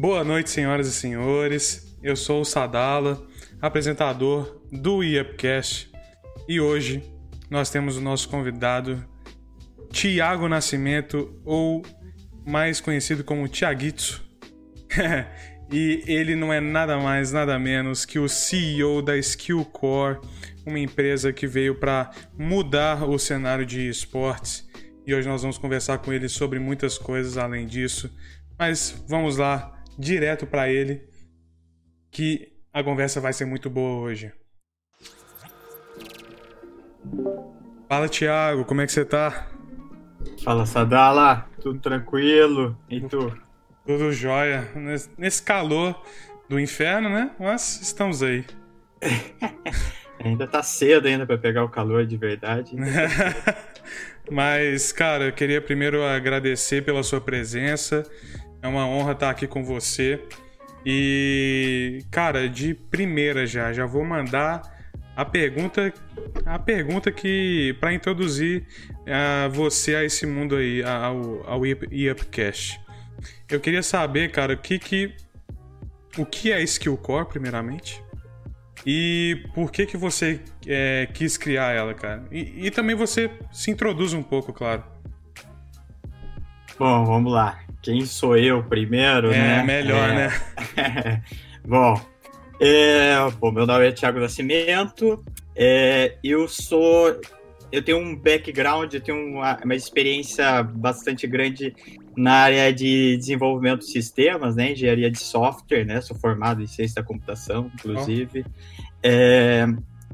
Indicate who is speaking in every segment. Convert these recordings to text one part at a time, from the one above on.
Speaker 1: Boa noite, senhoras e senhores. Eu sou o Sadala, apresentador do IEPcast, e hoje nós temos o nosso convidado Tiago Nascimento, ou mais conhecido como Tiaguito. e ele não é nada mais, nada menos que o CEO da Skillcore, uma empresa que veio para mudar o cenário de esportes. E hoje nós vamos conversar com ele sobre muitas coisas além disso. Mas vamos lá, direto para ele, que a conversa vai ser muito boa hoje. Fala, Thiago, como é que você tá?
Speaker 2: Fala, Sadala, tudo tranquilo? E tu?
Speaker 1: Tudo jóia. Nesse calor do inferno, né? Mas estamos aí.
Speaker 2: ainda tá cedo ainda para pegar o calor de verdade.
Speaker 1: Mas, cara, eu queria primeiro agradecer pela sua presença. É uma honra estar aqui com você. E, cara, de primeira já, já vou mandar a pergunta, a pergunta que para introduzir uh, você a esse mundo aí, ao, ao EUPCast. Eu queria saber, cara, o que que o que é Skillcore, primeiramente? E por que que você é, quis criar ela, cara? E, e também você se introduz um pouco, claro.
Speaker 2: Bom, vamos lá quem sou eu primeiro,
Speaker 1: é,
Speaker 2: né?
Speaker 1: Melhor,
Speaker 2: é,
Speaker 1: né?
Speaker 2: Bom, é, bom, meu nome é Thiago Nascimento. É, eu sou. Eu tenho um background, eu tenho uma, uma, experiência bastante grande na área de desenvolvimento de sistemas, né? Engenharia de software, né? Sou formado em ciência da computação, inclusive. Oh. É,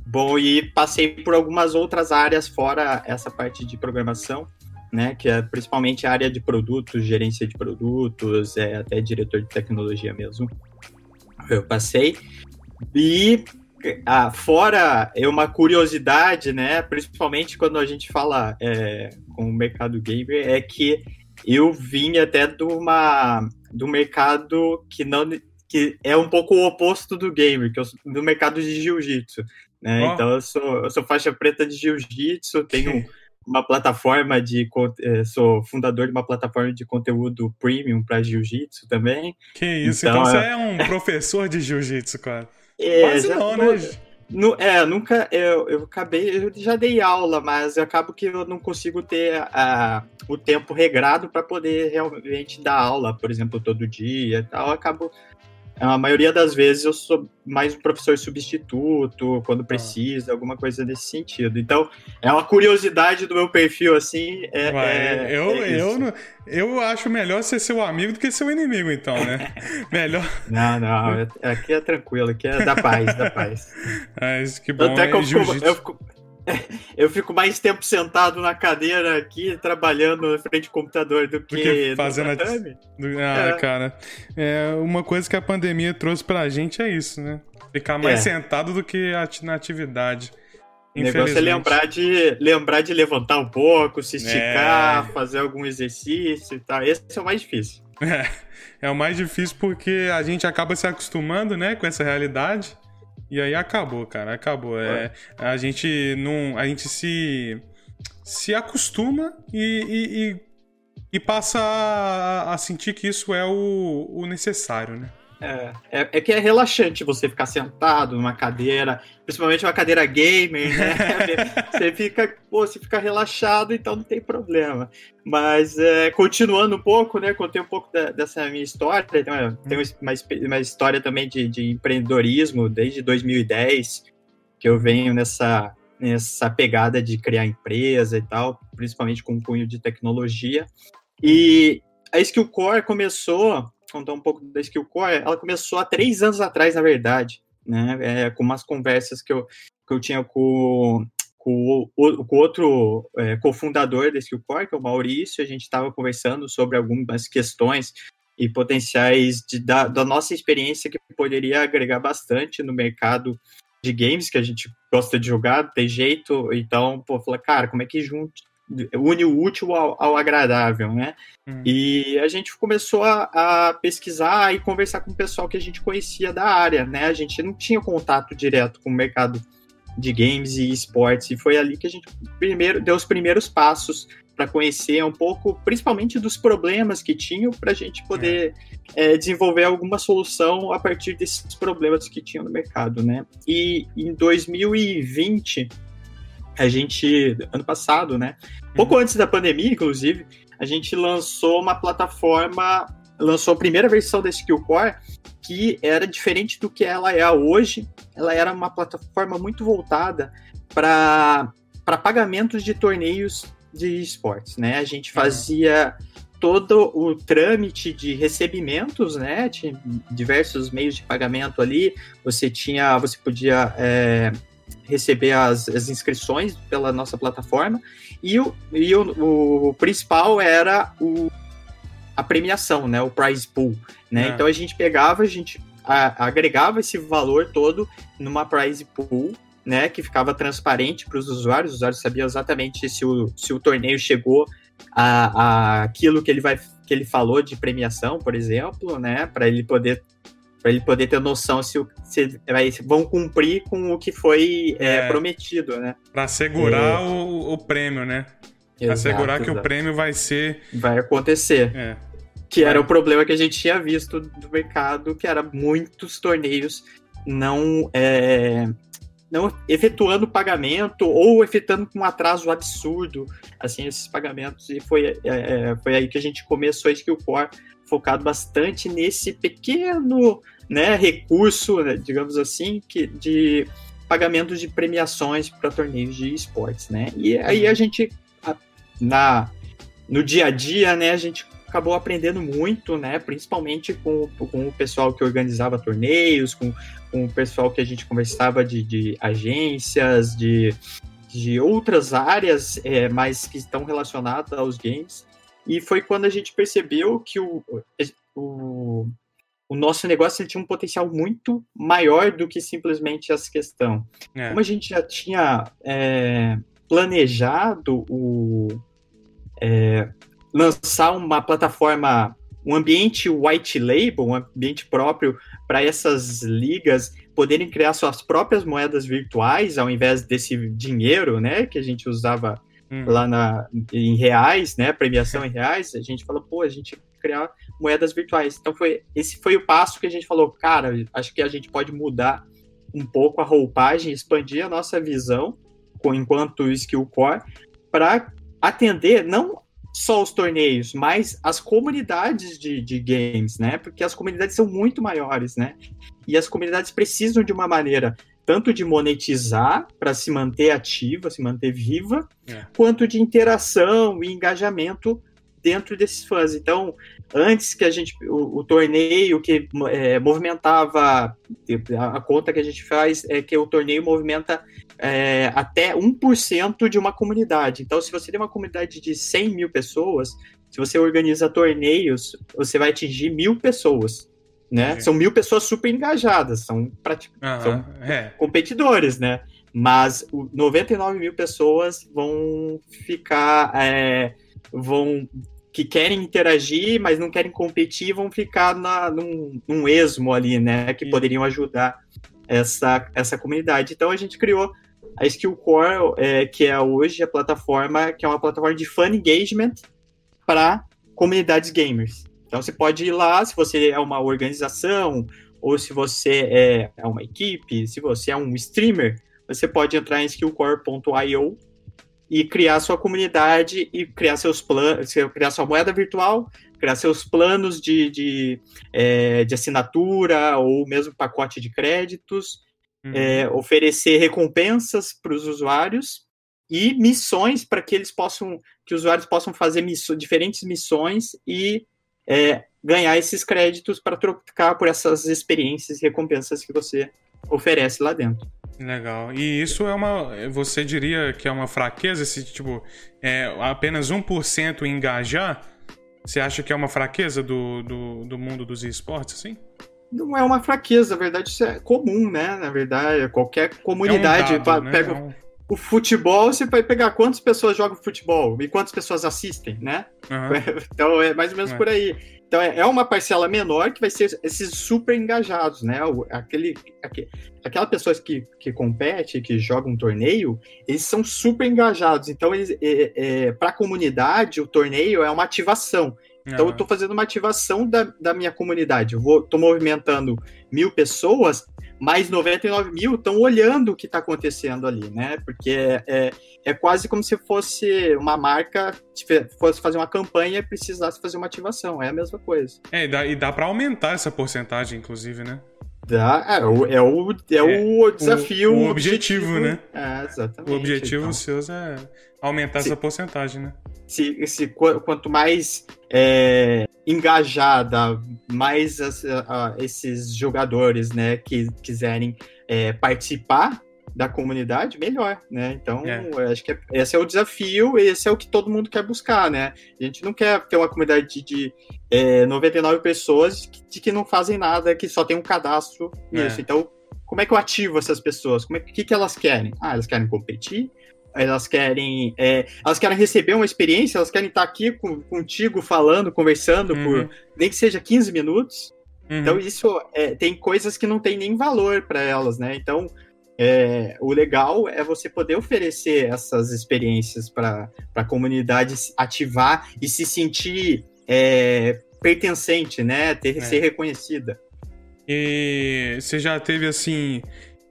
Speaker 2: bom, e passei por algumas outras áreas fora essa parte de programação né, que é principalmente a área de produtos, gerência de produtos, é, até diretor de tecnologia mesmo. Eu passei. E ah, fora é uma curiosidade, né, principalmente quando a gente fala é, com o mercado gamer, é que eu vim até de uma do mercado que não que é um pouco o oposto do gamer, que é do mercado de jiu-jitsu, né? Oh. Então eu sou, eu sou faixa preta de jiu-jitsu, tenho uma plataforma de. Eh, sou fundador de uma plataforma de conteúdo premium para jiu-jitsu também.
Speaker 1: Que isso, então, então você é um professor de jiu-jitsu, cara. É, Quase não, né?
Speaker 2: No, é, nunca. Eu, eu acabei. Eu já dei aula, mas eu acabo que eu não consigo ter a, o tempo regrado para poder realmente dar aula, por exemplo, todo dia e tal. Eu acabo a maioria das vezes eu sou mais um professor substituto, quando ah. precisa, alguma coisa nesse sentido. Então, é uma curiosidade do meu perfil, assim. É,
Speaker 1: Ué, é, eu, é eu, eu acho melhor ser seu amigo do que seu inimigo, então, né? melhor.
Speaker 2: Não, não, aqui é tranquilo, aqui é da paz, da paz.
Speaker 1: Mas que bom,
Speaker 2: Até que eu, fico, eu, fico, eu fico mais tempo sentado na cadeira aqui, trabalhando na frente do computador do que, do que
Speaker 1: fazendo a... Ah, é. cara. É, uma coisa que a pandemia trouxe pra gente é isso, né? Ficar mais é. sentado do que na atividade.
Speaker 2: O negócio é lembrar de, lembrar de levantar um pouco, se esticar, é. fazer algum exercício e tal. Esse é o mais difícil.
Speaker 1: É, é o mais difícil porque a gente acaba se acostumando, né, com essa realidade. E aí acabou, cara, acabou. É, a gente não. A gente se. se acostuma e, e, e, e passa a, a, sentir que isso é o, o necessário, né?
Speaker 2: É, é, é, que é relaxante você ficar sentado numa cadeira, principalmente uma cadeira gamer, né? você fica, pô, você fica relaxado, então não tem problema. Mas é, continuando um pouco, né? Contei um pouco da, dessa minha história. Tem, uma, tem uma, uma, história também de, de empreendedorismo desde 2010, que eu venho nessa, nessa pegada de criar empresa e tal, principalmente com um cunho de tecnologia. E a Skill Core começou contar um pouco da Skill Core, ela começou há três anos atrás, na verdade, né? É, com umas conversas que eu, que eu tinha com, com o com outro é, cofundador da Skill Core, que é o Maurício, a gente estava conversando sobre algumas questões e potenciais de, da, da nossa experiência que poderia agregar bastante no mercado de games que a gente gosta de jogar, tem jeito, então, pô, falar, cara, como é que junto, une o útil ao, ao agradável, né? Hum. E a gente começou a, a, pesquisar e conversar com o pessoal que a gente conhecia da área, né? A gente não tinha contato direto com o mercado de games e esportes, e foi ali que a gente primeiro deu os primeiros passos para conhecer um pouco, principalmente dos problemas que tinham, para a gente poder é. É, desenvolver alguma solução a partir desses problemas que tinham no mercado, né? E em 2020, a gente, ano passado, né? Pouco uhum. antes da pandemia, inclusive, a gente lançou uma plataforma, lançou a primeira versão da Skill Core, que era diferente do que ela é hoje. Ela era uma plataforma muito voltada para pagamentos de torneios de esportes, né? A gente fazia todo o trâmite de recebimentos, né? Tinha diversos meios de pagamento ali. Você tinha, você podia é, receber as, as, inscrições pela nossa plataforma e o, e o, o principal era o, a premiação, né? O prize pool, né? É. Então a gente pegava, a gente a, agregava esse valor todo numa prize pool né, que ficava transparente para os usuários, os usuários sabiam exatamente se o, se o torneio chegou a, a aquilo que ele vai que ele falou de premiação, por exemplo, né, para ele poder para ele poder ter noção se, o, se vai, vão cumprir com o que foi é, é, prometido, né?
Speaker 1: Para assegurar é. o, o, prêmio, né? Exato, assegurar que exato. o prêmio vai ser
Speaker 2: vai acontecer. É. Que era o problema que a gente tinha visto do mercado, que era muitos torneios não é, não efetuando pagamento ou efetuando com um atraso absurdo, assim, esses pagamentos. E foi, é, é, foi aí que a gente começou a Skill Core, focado bastante nesse pequeno né, recurso, né, digamos assim, que, de pagamentos de premiações para torneios de esportes, né? E aí a uhum. gente, na, no dia a dia, né, a gente acabou aprendendo muito, né? Principalmente com, com o pessoal que organizava torneios, com, com o pessoal que a gente conversava de, de agências, de, de outras áreas, é, mas que estão relacionadas aos games. E foi quando a gente percebeu que o, o, o nosso negócio tinha um potencial muito maior do que simplesmente essa questão. É. Como a gente já tinha é, planejado o, é, lançar uma plataforma, um ambiente white label, um ambiente próprio para essas ligas poderem criar suas próprias moedas virtuais ao invés desse dinheiro, né, que a gente usava hum. lá na, em reais, né, premiação em reais, a gente falou, pô, a gente criar moedas virtuais. Então foi esse foi o passo que a gente falou, cara, acho que a gente pode mudar um pouco a roupagem, expandir a nossa visão com enquanto skill core para atender não só os torneios, mas as comunidades de, de games, né? Porque as comunidades são muito maiores, né? E as comunidades precisam de uma maneira tanto de monetizar para se manter ativa, se manter viva, é. quanto de interação e engajamento dentro desses fãs. Então, antes que a gente, o, o torneio que é, movimentava, a, conta que a gente faz é que o torneio movimenta é, até 1% de uma comunidade. Então, se você tem uma comunidade de 100 mil pessoas, se você organiza torneios, você vai atingir mil pessoas. Né? São mil pessoas super engajadas, são. Uhum, são é. competidores, né? Mas 99 mil pessoas vão ficar. É, vão que querem interagir, mas não querem competir, vão ficar na, num, num esmo ali, né? Que poderiam ajudar essa, essa comunidade. Então a gente criou a Skill Core, é, que é hoje a plataforma, que é uma plataforma de fan engagement para comunidades gamers. Então você pode ir lá, se você é uma organização, ou se você é, é uma equipe, se você é um streamer, você pode entrar em skillcore.io e criar sua comunidade e criar seus planos, criar sua moeda virtual, criar seus planos de, de, é, de assinatura ou mesmo pacote de créditos, uhum. é, oferecer recompensas para os usuários e missões para que eles possam, que os usuários possam fazer misso, diferentes missões e é, ganhar esses créditos para trocar por essas experiências e recompensas que você oferece lá dentro.
Speaker 1: Legal. E isso é uma. Você diria que é uma fraqueza? Esse tipo, é, apenas 1% engajar? Você acha que é uma fraqueza do, do, do mundo dos esportes, assim?
Speaker 2: Não é uma fraqueza, na verdade, isso é comum, né? Na verdade, qualquer comunidade. É um dado, né? pega, é um... o futebol, você vai pegar quantas pessoas jogam futebol e quantas pessoas assistem, né? Uhum. Então é mais ou menos é. por aí. Então é, é uma parcela menor que vai ser esses super engajados, né? Aquele, aquele, aquela pessoas que, que compete, que joga um torneio, eles são super engajados. Então, eles, é, é, para a comunidade, o torneio é uma ativação. Então, uhum. eu estou fazendo uma ativação da, da minha comunidade. Eu vou, tô movimentando mil pessoas, mais 99 mil estão olhando o que está acontecendo ali, né? Porque é, é, é, quase como se fosse uma marca, fosse fazer uma campanha e precisasse fazer uma ativação. É a mesma coisa.
Speaker 1: É, e dá, e dá para aumentar essa porcentagem, inclusive, né?
Speaker 2: Dá, é, o, é, o, é, o desafio.
Speaker 1: O, o objetivo, objetivo, né?
Speaker 2: É, exatamente.
Speaker 1: O objetivo então. seus é aumentar se, essa porcentagem, né?
Speaker 2: Se, se, quanto mais é, engajada, mais as, a, esses jogadores né, que quiserem é, participar da comunidade, melhor, né? Então, é. acho que é, esse é o desafio, esse é o que todo mundo quer buscar, né? A gente não quer ter uma comunidade de, de é, 99 pessoas que, que não fazem nada, que só tem um cadastro nisso. É. Então, como é que eu ativo essas pessoas? Como é que, que elas querem? Ah, elas querem competir, elas querem é, elas querem receber uma experiência, elas querem estar aqui com, contigo falando, conversando uhum. por nem que seja 15 minutos. Uhum. Então isso é, tem coisas que não tem nem valor para elas, né? Então é, o legal é você poder oferecer essas experiências para a comunidade ativar e se sentir é, pertencente, né? Ter, é. Ser reconhecida.
Speaker 1: E você já teve assim.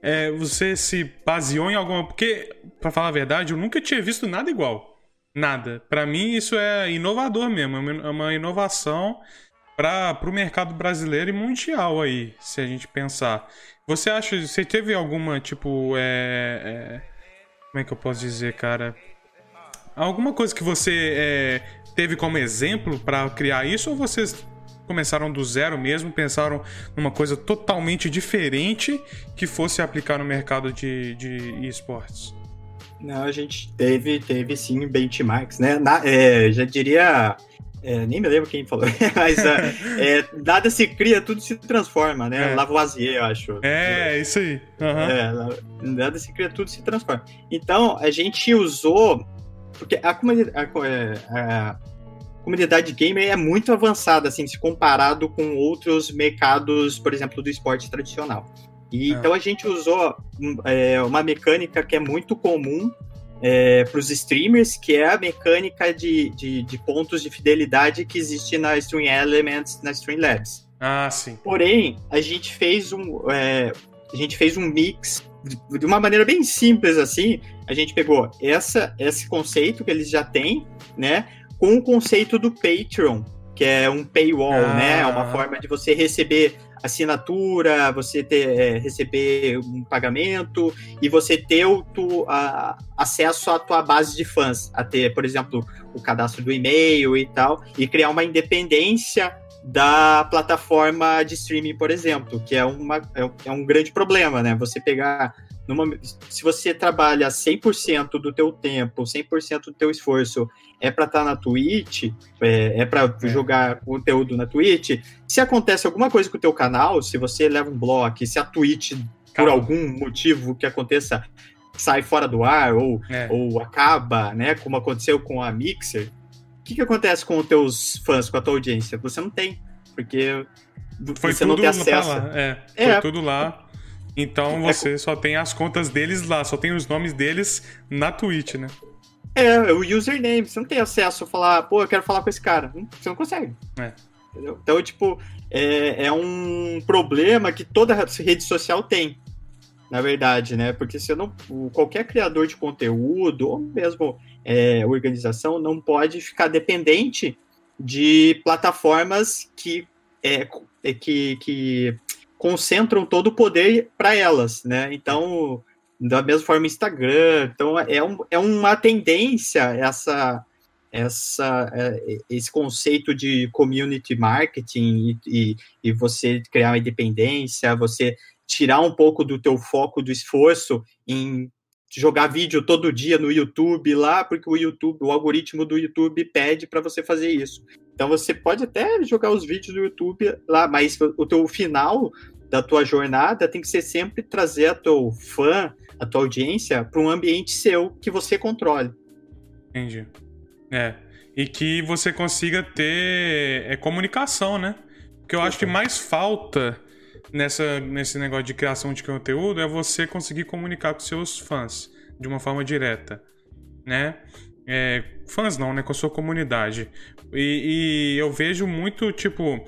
Speaker 1: É, você se baseou em alguma. Porque, para falar a verdade, eu nunca tinha visto nada igual. Nada. Para mim, isso é inovador mesmo. É uma é inovação para o mercado brasileiro e mundial aí, se a gente pensar. Você acha, você teve alguma, tipo, é, é, como é que eu posso dizer, cara? Alguma coisa que você é, teve como exemplo para criar isso ou vocês começaram do zero mesmo, pensaram numa coisa totalmente diferente que fosse aplicar no mercado de, de esportes?
Speaker 2: Não, a gente teve, teve sim benchmarks, né? Na, é, já diria é, nem me lembro quem falou, mas uh, é, nada se cria, tudo se transforma, né? É. Lavoisier, eu acho.
Speaker 1: É, isso aí. Uhum.
Speaker 2: É, nada se cria, tudo se transforma. Então, a gente usou. Porque a comunidade, a, a comunidade gamer é muito avançada, assim, se comparado com outros mercados, por exemplo, do esporte tradicional. E, ah. Então, a gente usou é, uma mecânica que é muito comum é, para os streamers, que é a mecânica de, de, de, pontos de fidelidade que existe na Stream Elements, na Streamlabs.
Speaker 1: Ah, sim.
Speaker 2: Porém, a gente fez um, é, a gente fez um mix de uma maneira bem simples assim. A gente pegou essa, esse conceito que eles já têm, né, com o conceito do Patreon, que é um paywall, ah. né, é uma forma de você receber assinatura, você ter, é, receber um pagamento e você ter o tu, a, acesso à tua base de fãs, a ter, por exemplo, o cadastro do e-mail e tal, e criar uma independência da plataforma de streaming, por exemplo, que é, uma, é, é um grande problema, né? Você pegar numa, se você trabalha 100% do teu tempo, 100% do teu esforço é para estar tá na Twitch, é, é para é. jogar conteúdo na Twitch, se acontece alguma coisa com o teu canal, se você leva um bloco, se a Twitch, por algum motivo que aconteça, sai fora do ar ou, é. ou acaba, né, como aconteceu com a Mixer, o que, que acontece com os teus fãs, com a tua audiência? Você não tem, porque
Speaker 1: foi você não tem acesso. Lá. É, foi é. tudo lá então é você só tem as contas deles lá, só tem os nomes deles na Twitch, né?
Speaker 2: É, o username, você não tem acesso a falar, pô, eu quero falar com esse cara. Hum, você não consegue. É. Entendeu? Então, tipo, é, é um problema que toda rede social tem, na verdade, né? Porque se não, qualquer criador de conteúdo, ou mesmo é, organização, não pode ficar dependente de plataformas que, é, é que, que concentram todo o poder para elas, né? Então, da mesma forma, Instagram. Então, é, um, é uma tendência essa, essa, é, esse conceito de community marketing e, e, e, você criar uma independência, você tirar um pouco do teu foco, do esforço em jogar vídeo todo dia no YouTube lá, porque o YouTube, o algoritmo do YouTube pede para você fazer isso. Então você pode até jogar os vídeos do YouTube lá, mas o teu final da tua jornada tem que ser sempre trazer a teu fã, a tua audiência, para um ambiente seu que você controle.
Speaker 1: Entendi. É. E que você consiga ter é, comunicação, né? Porque eu acho que mais falta nessa, nesse negócio de criação de conteúdo é você conseguir comunicar com seus fãs de uma forma direta, né? É, fãs não, né? Com a sua comunidade. E, e, eu vejo muito, tipo,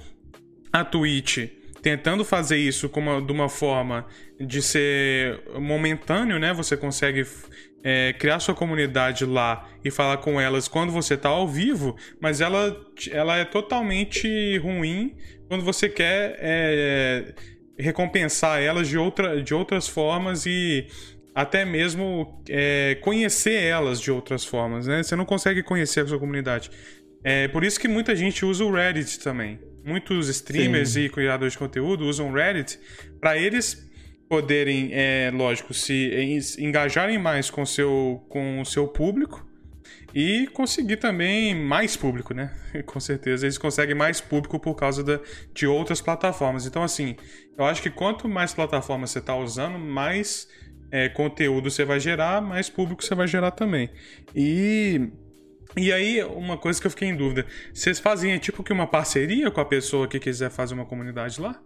Speaker 1: a Twitch tentando fazer isso como, de uma forma de ser momentâneo, né? Você consegue é, criar sua comunidade lá e falar com elas quando você está ao vivo, mas ela, ela é totalmente ruim quando você quer é, recompensar elas de, outra, de outras formas e até mesmo é, conhecer elas de outras formas, né? Você não consegue conhecer a sua comunidade. É por isso que muita gente usa o Reddit também. Muitos streamers Sim. e criadores de conteúdo usam Reddit para eles poderem, é, lógico, se engajarem mais com, seu, com o seu público e conseguir também mais público, né? Com certeza, eles conseguem mais público por causa da, de outras plataformas. Então, assim, eu acho que quanto mais plataformas você está usando, mais é, conteúdo você vai gerar, mais público você vai gerar também. E e aí, uma coisa que eu fiquei em dúvida: vocês fazem é tipo que uma parceria com a pessoa que quiser fazer uma comunidade lá?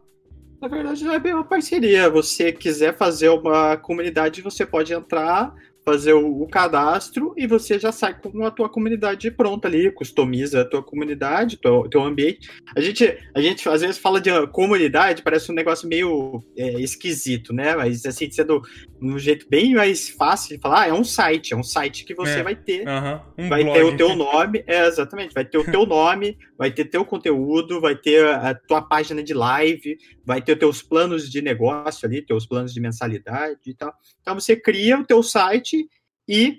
Speaker 2: Na verdade, não é bem uma parceria. Você quiser fazer uma comunidade, você pode entrar, fazer o, o, cadastro e você já sai com a tua comunidade pronta ali, customiza a tua comunidade, teu, teu ambiente. A gente, a gente às vezes fala de comunidade, parece um negócio meio é, esquisito, né? Mas assim, sendo um jeito bem mais fácil de falar, ah, é um site, é um site que você é, vai ter, uh -huh, um vai blog. ter o teu nome, é exatamente, vai ter o teu nome, vai ter teu conteúdo, vai ter a tua página de live, vai ter teus planos de negócio ali, teus planos de mensalidade e tal. Então você cria o teu site e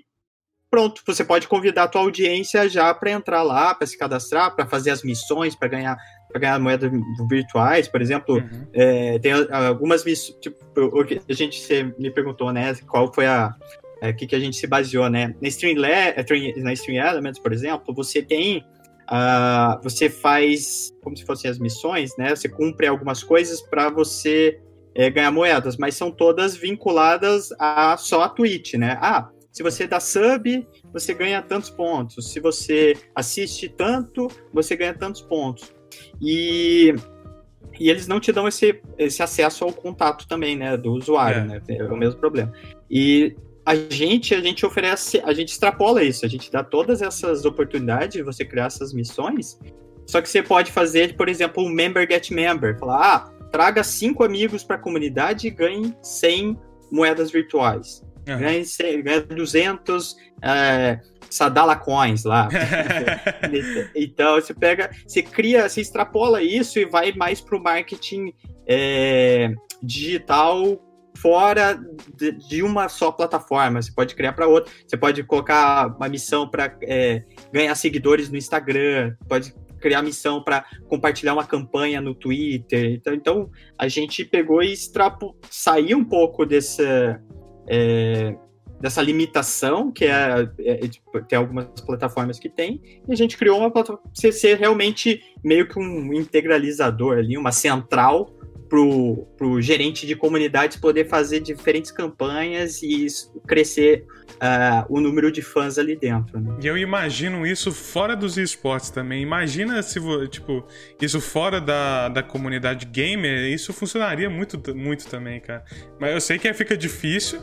Speaker 2: pronto, você pode convidar a tua audiência já para entrar lá, para se cadastrar, para fazer as missões, para ganhar para ganhar moedas virtuais, por exemplo, uhum. é, tem algumas missões, tipo, a gente você me perguntou, né, qual foi a é, que, que a gente se baseou, né? Na Streamlabs, na Stream Elements, por exemplo, você tem uh, você faz como se fossem as missões, né? Você cumpre algumas coisas para você é, ganhar moedas, mas são todas vinculadas a só a Twitch, né? Ah, se você dá sub, você ganha tantos pontos. Se você assiste tanto, você ganha tantos pontos. E, e eles não te dão esse, esse acesso ao contato também, né? Do usuário, é. né? É o mesmo problema. E a gente, a gente oferece, a gente extrapola isso, a gente dá todas essas oportunidades de você criar essas missões. Só que você pode fazer, por exemplo, um member get member. Falar, ah, traga cinco amigos para a comunidade e ganhe 100 moedas virtuais. Uhum. Ganha, ganha 200 é, Sadala Coins lá. então, você pega, você cria, você extrapola isso e vai mais para o marketing é, digital fora de, de, uma só plataforma. Você pode criar para outra. Você pode colocar uma missão para é, ganhar seguidores no Instagram. Pode criar missão para compartilhar uma campanha no Twitter. Então, então a gente pegou e extrapo, saiu um pouco dessa é, dessa limitação que é, é, tipo, tem algumas plataformas que tem e a gente criou uma plataforma ser realmente meio que um integralizador ali, uma central pro, pro gerente de comunidades poder fazer diferentes campanhas e crescer uh, o número de fãs ali dentro. Né?
Speaker 1: E eu imagino isso fora dos esportes também. Imagina se, tipo, isso fora da, da comunidade gamer, isso funcionaria muito, muito também, cara. Mas eu sei que fica difícil.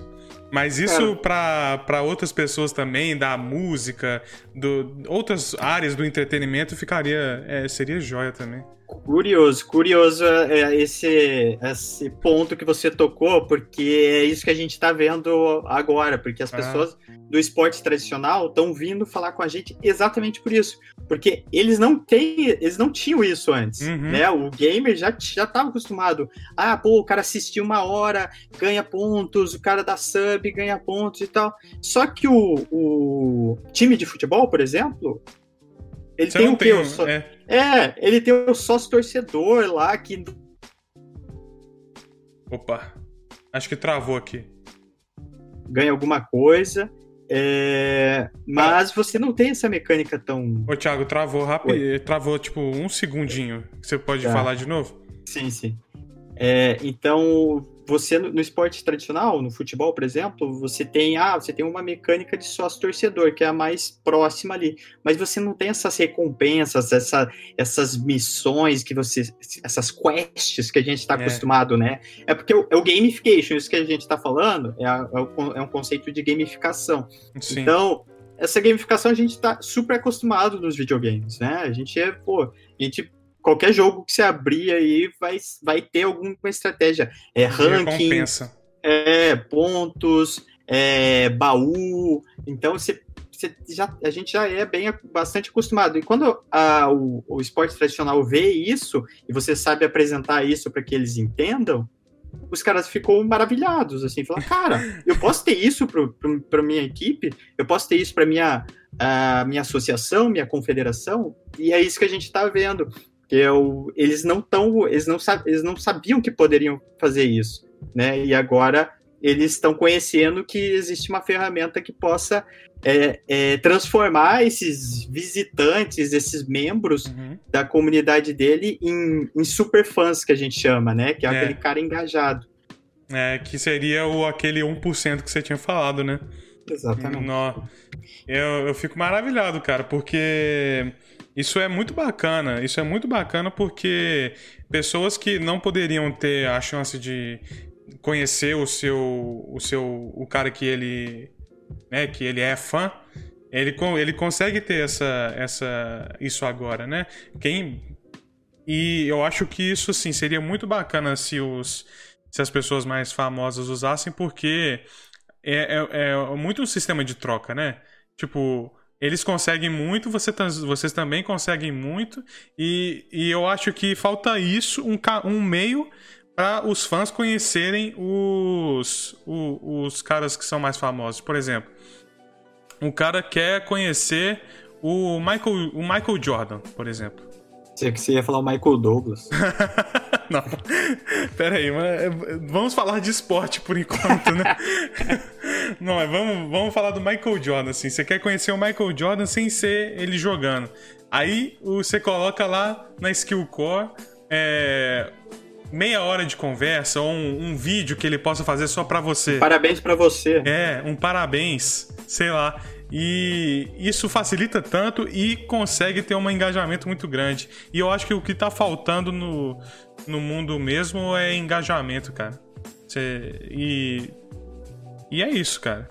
Speaker 1: Mas isso para outras pessoas também, da música, do, outras áreas do entretenimento, ficaria. É, seria joia também.
Speaker 2: Curioso, curioso é, esse, esse ponto que você tocou, porque é isso que a gente está vendo agora, porque as ah. pessoas do esporte tradicional estão vindo falar com a gente exatamente por isso, porque eles não têm, eles não tinham isso antes, uhum. né? O gamer já já estava acostumado, ah, pô, o cara assistiu uma hora, ganha pontos, o cara dá sub, ganha pontos e tal. Só que o, o time de futebol, por exemplo, ele Você tem o quê? Tem, é é, ele tem o sócio torcedor lá que.
Speaker 1: Opa, acho que travou aqui.
Speaker 2: Ganha alguma coisa. É... Mas ah. você não tem essa mecânica tão.
Speaker 1: Ô, Thiago, travou rápido. Travou tipo um segundinho. Você pode tá. falar de novo?
Speaker 2: Sim, sim. É, então, você no esporte tradicional, no futebol, por exemplo, você tem ah, você tem uma mecânica de sócio torcedor, que é a mais próxima ali, mas você não tem essas recompensas, essa, essas missões que você essas quests que a gente está é. acostumado, né? É porque é o gamification, isso que a gente está falando, é, a, é, um conceito de gamificação. Sim. Então, essa gamificação a gente está super acostumado nos videogames, né? A gente é, pô, a gente qualquer jogo que você abrir aí vai, vai ter alguma estratégia. É ranking, é pontos, é baú. Então você, você já, a gente já é bem bastante acostumado. E quando a, o, o esporte tradicional vê isso e você sabe apresentar isso para que eles entendam, os caras ficam maravilhados, assim, falam, cara, eu posso ter isso para minha equipe, eu posso ter isso para minha, uh, minha associação, minha confederação, e é isso que a gente está vendo eu, eles não tão, eles não eles não sabiam que poderiam fazer isso, né? E agora eles estão conhecendo que existe uma ferramenta que possa é, é, transformar esses visitantes, esses membros uhum. da comunidade dele em, em super fãs que a gente chama, né? Que é, é. aquele cara engajado.
Speaker 1: É, que seria o aquele 1% que você tinha falado, né?
Speaker 2: Exatamente.
Speaker 1: No, eu, eu fico maravilhado, cara, porque isso é muito bacana. Isso é muito bacana porque pessoas que não poderiam ter a chance de conhecer o seu o seu o cara que ele né, que ele é fã, ele, ele consegue ter essa, essa isso agora, né? Quem e eu acho que isso assim seria muito bacana se os se as pessoas mais famosas usassem porque é, é, é muito um sistema de troca, né? Tipo, eles conseguem muito, você, vocês também conseguem muito, e, e eu acho que falta isso, um, um meio para os fãs conhecerem os, os, os caras que são mais famosos. Por exemplo, um cara quer conhecer o Michael, o Michael Jordan, por exemplo.
Speaker 2: Você que você ia falar o Michael Douglas.
Speaker 1: Não. Pera aí, mas é, vamos falar de esporte por enquanto, né? Não, mas vamos, vamos falar do Michael Jordan, assim. Você quer conhecer o Michael Jordan sem ser ele jogando. Aí você coloca lá na Skill Core é, meia hora de conversa ou um, um, vídeo que ele possa fazer só para você.
Speaker 2: Parabéns para você.
Speaker 1: É, um parabéns, sei lá. E isso facilita tanto e consegue ter um engajamento muito grande. E eu acho que o que tá faltando no, no mundo mesmo é engajamento, cara. Cê, e, e é isso, cara.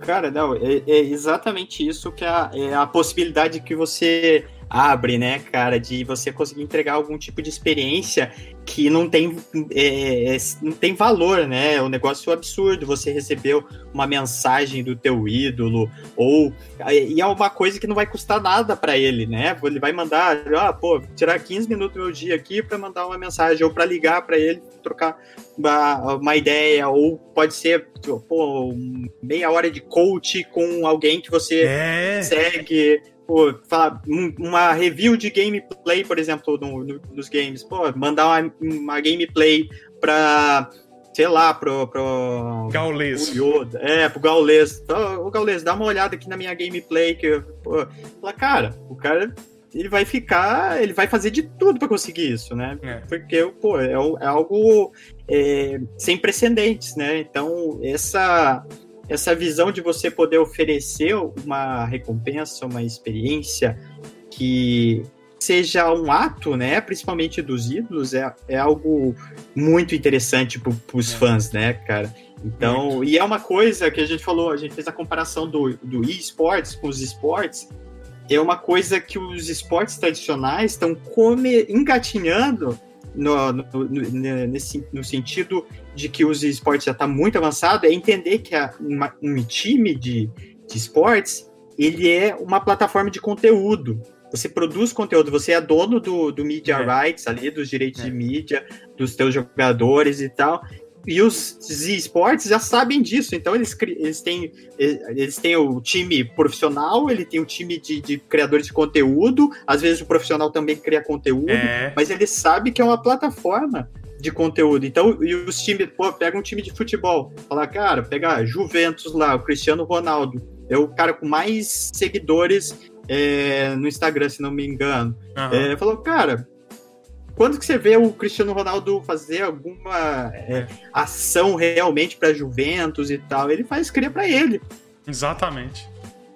Speaker 2: Cara, não, é, é exatamente isso que é a, é a possibilidade que você abre, né, cara, de você conseguir entregar algum tipo de experiência que não tem, é, é, não tem valor, né? É um negócio absurdo. Você recebeu uma mensagem do teu ídolo, ou. E é uma coisa que não vai custar nada para ele, né? Ele vai mandar, ah, pô, tirar 15 minutos do meu dia aqui para mandar uma mensagem, ou para ligar para ele, trocar uma, uma, ideia, ou pode ser, pô, meia hora de coach com alguém que você é. segue pô, falar, uma review de gameplay, por exemplo, no, no, nos games, pô, mandar uma, uma gameplay pra, sei lá, pro, pro
Speaker 1: Gaules.
Speaker 2: Yoda, é, pro Gaules. Ô, Gaules, dá uma olhada aqui na minha gameplay, que, pô, fala, cara, o cara ele vai ficar, ele vai fazer de tudo para conseguir isso, né? É. Porque, pô, é, é algo é, sem precedentes, né? Então, essa essa visão de você poder oferecer uma recompensa, uma experiência que seja um ato, né, principalmente dos ídolos, é, é algo muito interessante para os é. fãs, né, cara? Então, muito. e é uma coisa que a gente falou, a gente fez a comparação do, do esportes com os esportes, é uma coisa que os esportes tradicionais estão engatinhando no, no, no, nesse, no sentido de que os esportes já está muito avançado, é entender que a, uma, um time de, de esportes ele é uma plataforma de conteúdo. Você produz conteúdo, você é dono do, do media é. rights ali, dos direitos é. de mídia, dos teus jogadores e tal. E os esportes já sabem disso, então eles, eles, têm, eles têm o time profissional, ele tem o time de, de criadores de conteúdo, às vezes o profissional também cria conteúdo, é. mas ele sabe que é uma plataforma de conteúdo. Então, e os times, pô, pega um time de futebol, fala, cara, pega Juventus lá, o Cristiano Ronaldo, é o cara com mais seguidores é, no Instagram, se não me engano. Uhum. É, falou, cara, quando que você vê o Cristiano Ronaldo fazer alguma é, ação realmente para Juventus e tal? Ele faz, cria para ele.
Speaker 1: Exatamente.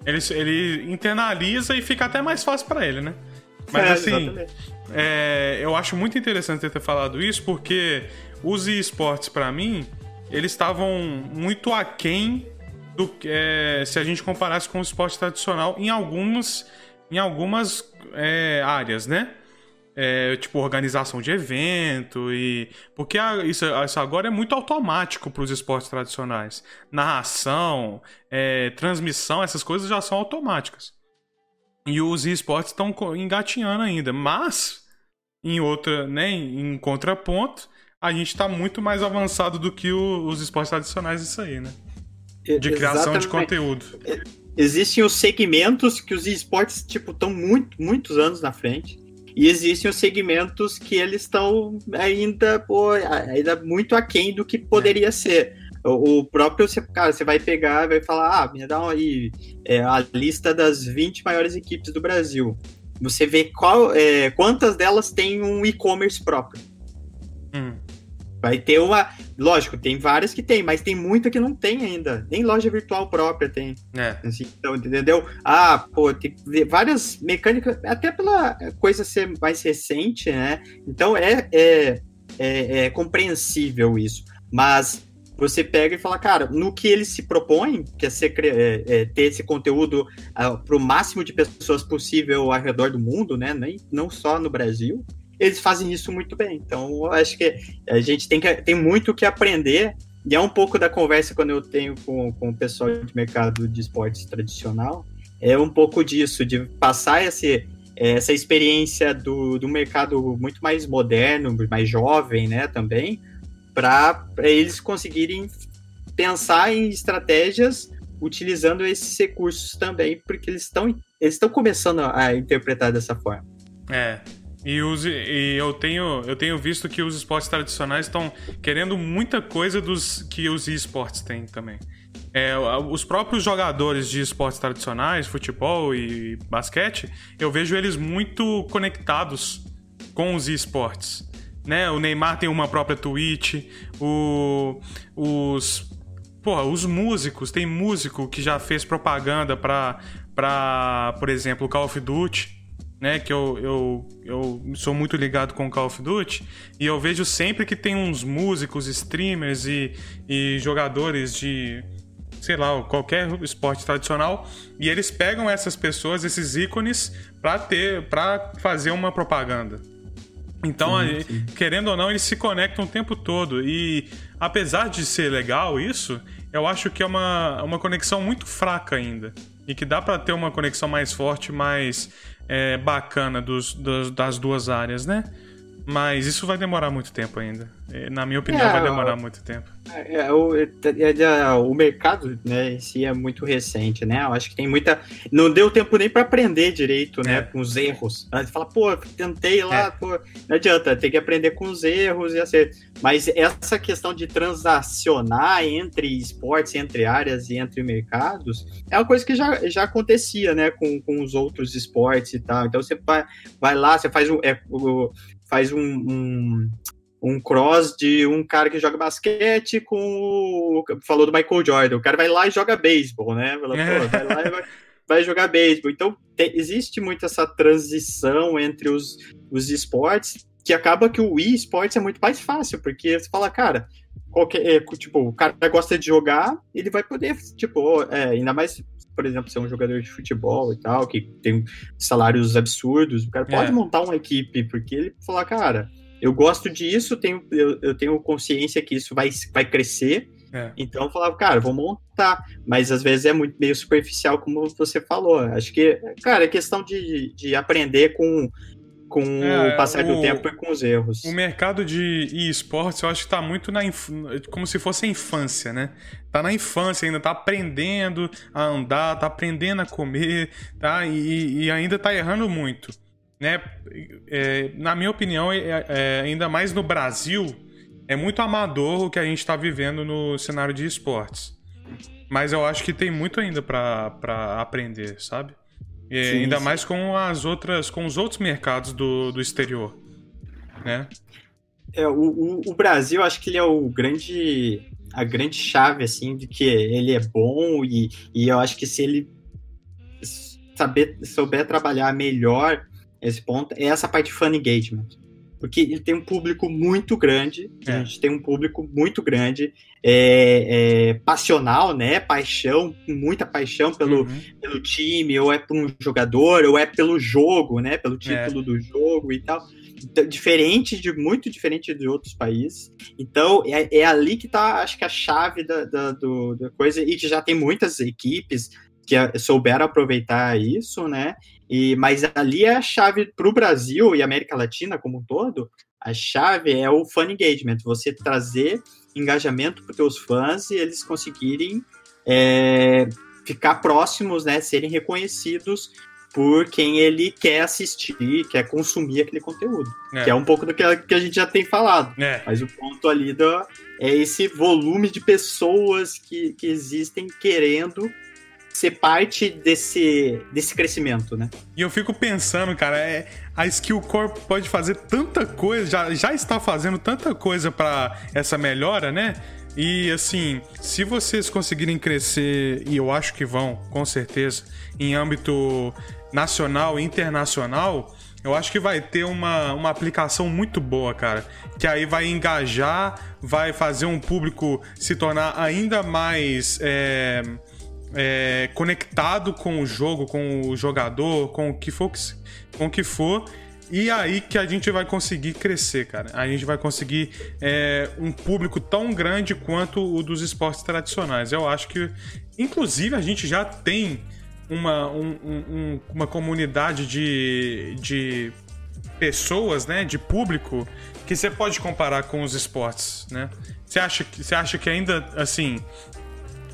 Speaker 1: Ele, ele internaliza e fica até mais fácil para ele, né? Mas é, assim, é, eu acho muito interessante ter falado isso, porque os esportes, para mim, eles estavam muito aquém do é, se a gente comparasse com o esporte tradicional em algumas, em algumas é, áreas, né? É, tipo organização de evento e porque a, isso, isso, agora é muito automático para os esportes tradicionais. Narração é, transmissão essas coisas já são automáticas. E os esportes estão engatinhando ainda. Mas em outra né em, em contraponto a gente está muito mais avançado do que o, os esportes tradicionais isso aí né? De criação Exatamente. de conteúdo
Speaker 2: existem os segmentos que os esportes tipo estão muito muitos anos na frente e existem os segmentos que eles estão ainda, pô, ainda muito aquém do que poderia é. ser. O, o próprio, cara, você vai pegar vai falar, ah, me dá aí é, a lista das 20 maiores equipes do Brasil. Você vê qual, é, quantas delas têm um e-commerce próprio. Hum. Vai ter uma. Lógico, tem várias que tem, mas tem muita que não tem ainda. Nem loja virtual própria tem. É. Assim, então, entendeu? Ah, pô, tem várias mecânicas, até pela coisa ser mais recente, né? Então é, é, é, é compreensível isso. Mas você pega e fala, cara, no que ele se propõe, que é, ser, é, é ter esse conteúdo uh, ah, para o máximo de pessoas possível ao redor do mundo, né? Nem, não só no Brasil eles fazem isso muito bem. Então, acho que a gente tem, que, tem muito que aprender. E é um pouco da conversa quando eu tenho com, com o pessoal de mercado de esportes tradicional. É um pouco disso, de passar esse, essa experiência do, do mercado muito mais moderno, mais jovem, né, também, para eles conseguirem pensar em estratégias utilizando esses recursos também, porque eles estão eles estão começando a interpretar dessa forma.
Speaker 1: É, e, os, e eu, tenho, eu tenho visto que os esportes tradicionais estão querendo muita coisa dos que os esportes têm também. É, os próprios jogadores de esportes tradicionais, futebol e basquete, eu vejo eles muito conectados com os esportes. Né? O Neymar tem uma própria Twitch, o, os, porra, os músicos, tem músico que já fez propaganda para, por exemplo, Call of Duty né, que eu, eu, eu sou muito ligado com Call of Duty, e eu vejo sempre que tem uns músicos, streamers e, e jogadores de, sei lá, qualquer esporte tradicional, e eles pegam essas pessoas, esses ícones, para ter, para fazer uma propaganda. Então, sim, sim. querendo ou não, eles se conectam o tempo todo. E apesar de ser legal isso, eu acho que é uma, uma conexão muito fraca ainda. E que dá para ter uma conexão mais forte, mais é, bacana dos, dos, das duas áreas, né? Mas isso vai demorar muito tempo ainda. É, na minha opinião, é, vai demorar muito tempo.
Speaker 2: É, é o, é, é, o mercado, né, em si é muito recente, né? Eu acho que tem muita. Não deu tempo nem para aprender direito, né? Com os erros. Aí você fala, pô, tentei lá, pô. Não adianta, tem que aprender com os erros e assim. Mas essa questão de transacionar entre esportes, entre áreas e entre mercados, é uma coisa que já, já acontecia, né? Com, com os outros esportes e tal. Então você vai, vai lá, você faz. É, o, faz um, um, um, cross de um cara que joga basquete com o. Falou do Michael Jordan. O cara vai lá e joga beisebol, né? Fala, vai lá e vai, vai jogar beisebol. Então, te, existe muito essa transição entre os, os esportes que acaba que o Wii Sports é muito mais fácil, porque você fala, cara, qualquer, é, tipo, o cara gosta de jogar, ele vai poder, tipo, é, ainda mais, por exemplo, ser um jogador de futebol e tal, que tem salários absurdos, o cara pode é. montar uma equipe, porque ele fala, cara, eu gosto disso, tenho, eu, eu tenho consciência que isso vai, vai crescer, é. Então eu falava, cara, vou montar. Mas às vezes é muito meio superficial, como você falou. Acho que, cara, é questão de, de aprender com com é, o passar o, do tempo e com os erros.
Speaker 1: O mercado de esportes, eu acho que tá muito na como se fosse a infância, né? Tá na infância ainda, tá aprendendo a andar, tá aprendendo a comer, tá? E, e ainda tá errando muito, né? É, na minha opinião, é, é, ainda mais no Brasil, é muito amador o que a gente tá vivendo no cenário de esportes. Mas eu acho que tem muito ainda para aprender, sabe? E sim, ainda sim. mais com as outras, com os outros mercados do, do exterior. né?
Speaker 2: É, o, o, o Brasil, acho que ele é o grande a grande chave, assim, de que ele é bom e, e eu acho que se ele saber, souber trabalhar melhor esse ponto, é essa parte de fan engagement. Porque ele tem um público muito grande, é. a gente tem um público muito grande, é, é, passional, né? Paixão, muita paixão pelo, uhum. pelo time, ou é por um jogador, ou é pelo jogo, né? Pelo título é. do jogo e tal. Então, diferente de muito diferente de outros países. Então é, é ali que está, acho que a chave da, da, do, da coisa e que já tem muitas equipes que souberam aproveitar isso, né? E, mas ali é a chave para o Brasil e América Latina como um todo. A chave é o fan engagement, você trazer engajamento para os teus fãs e eles conseguirem é, ficar próximos, né? Serem reconhecidos por quem ele quer assistir, quer consumir aquele conteúdo. É. Que é um pouco do que a, que a gente já tem falado. É. Mas o ponto ali do, é esse volume de pessoas que, que existem querendo ser parte desse, desse crescimento, né?
Speaker 1: E eu fico pensando, cara, é, a Skill Corp pode fazer tanta coisa, já, já está fazendo tanta coisa para essa melhora, né? E assim, se vocês conseguirem crescer, e eu acho que vão, com certeza, em âmbito nacional e internacional, eu acho que vai ter uma, uma aplicação muito boa, cara. Que aí vai engajar, vai fazer um público se tornar ainda mais é, é, conectado com o jogo, com o jogador, com o que for. Com o que for e aí que a gente vai conseguir crescer, cara. A gente vai conseguir é, um público tão grande quanto o dos esportes tradicionais. Eu acho que, inclusive, a gente já tem uma, um, um, uma comunidade de, de pessoas, né, de público, que você pode comparar com os esportes, né? Você acha, você acha que ainda, assim,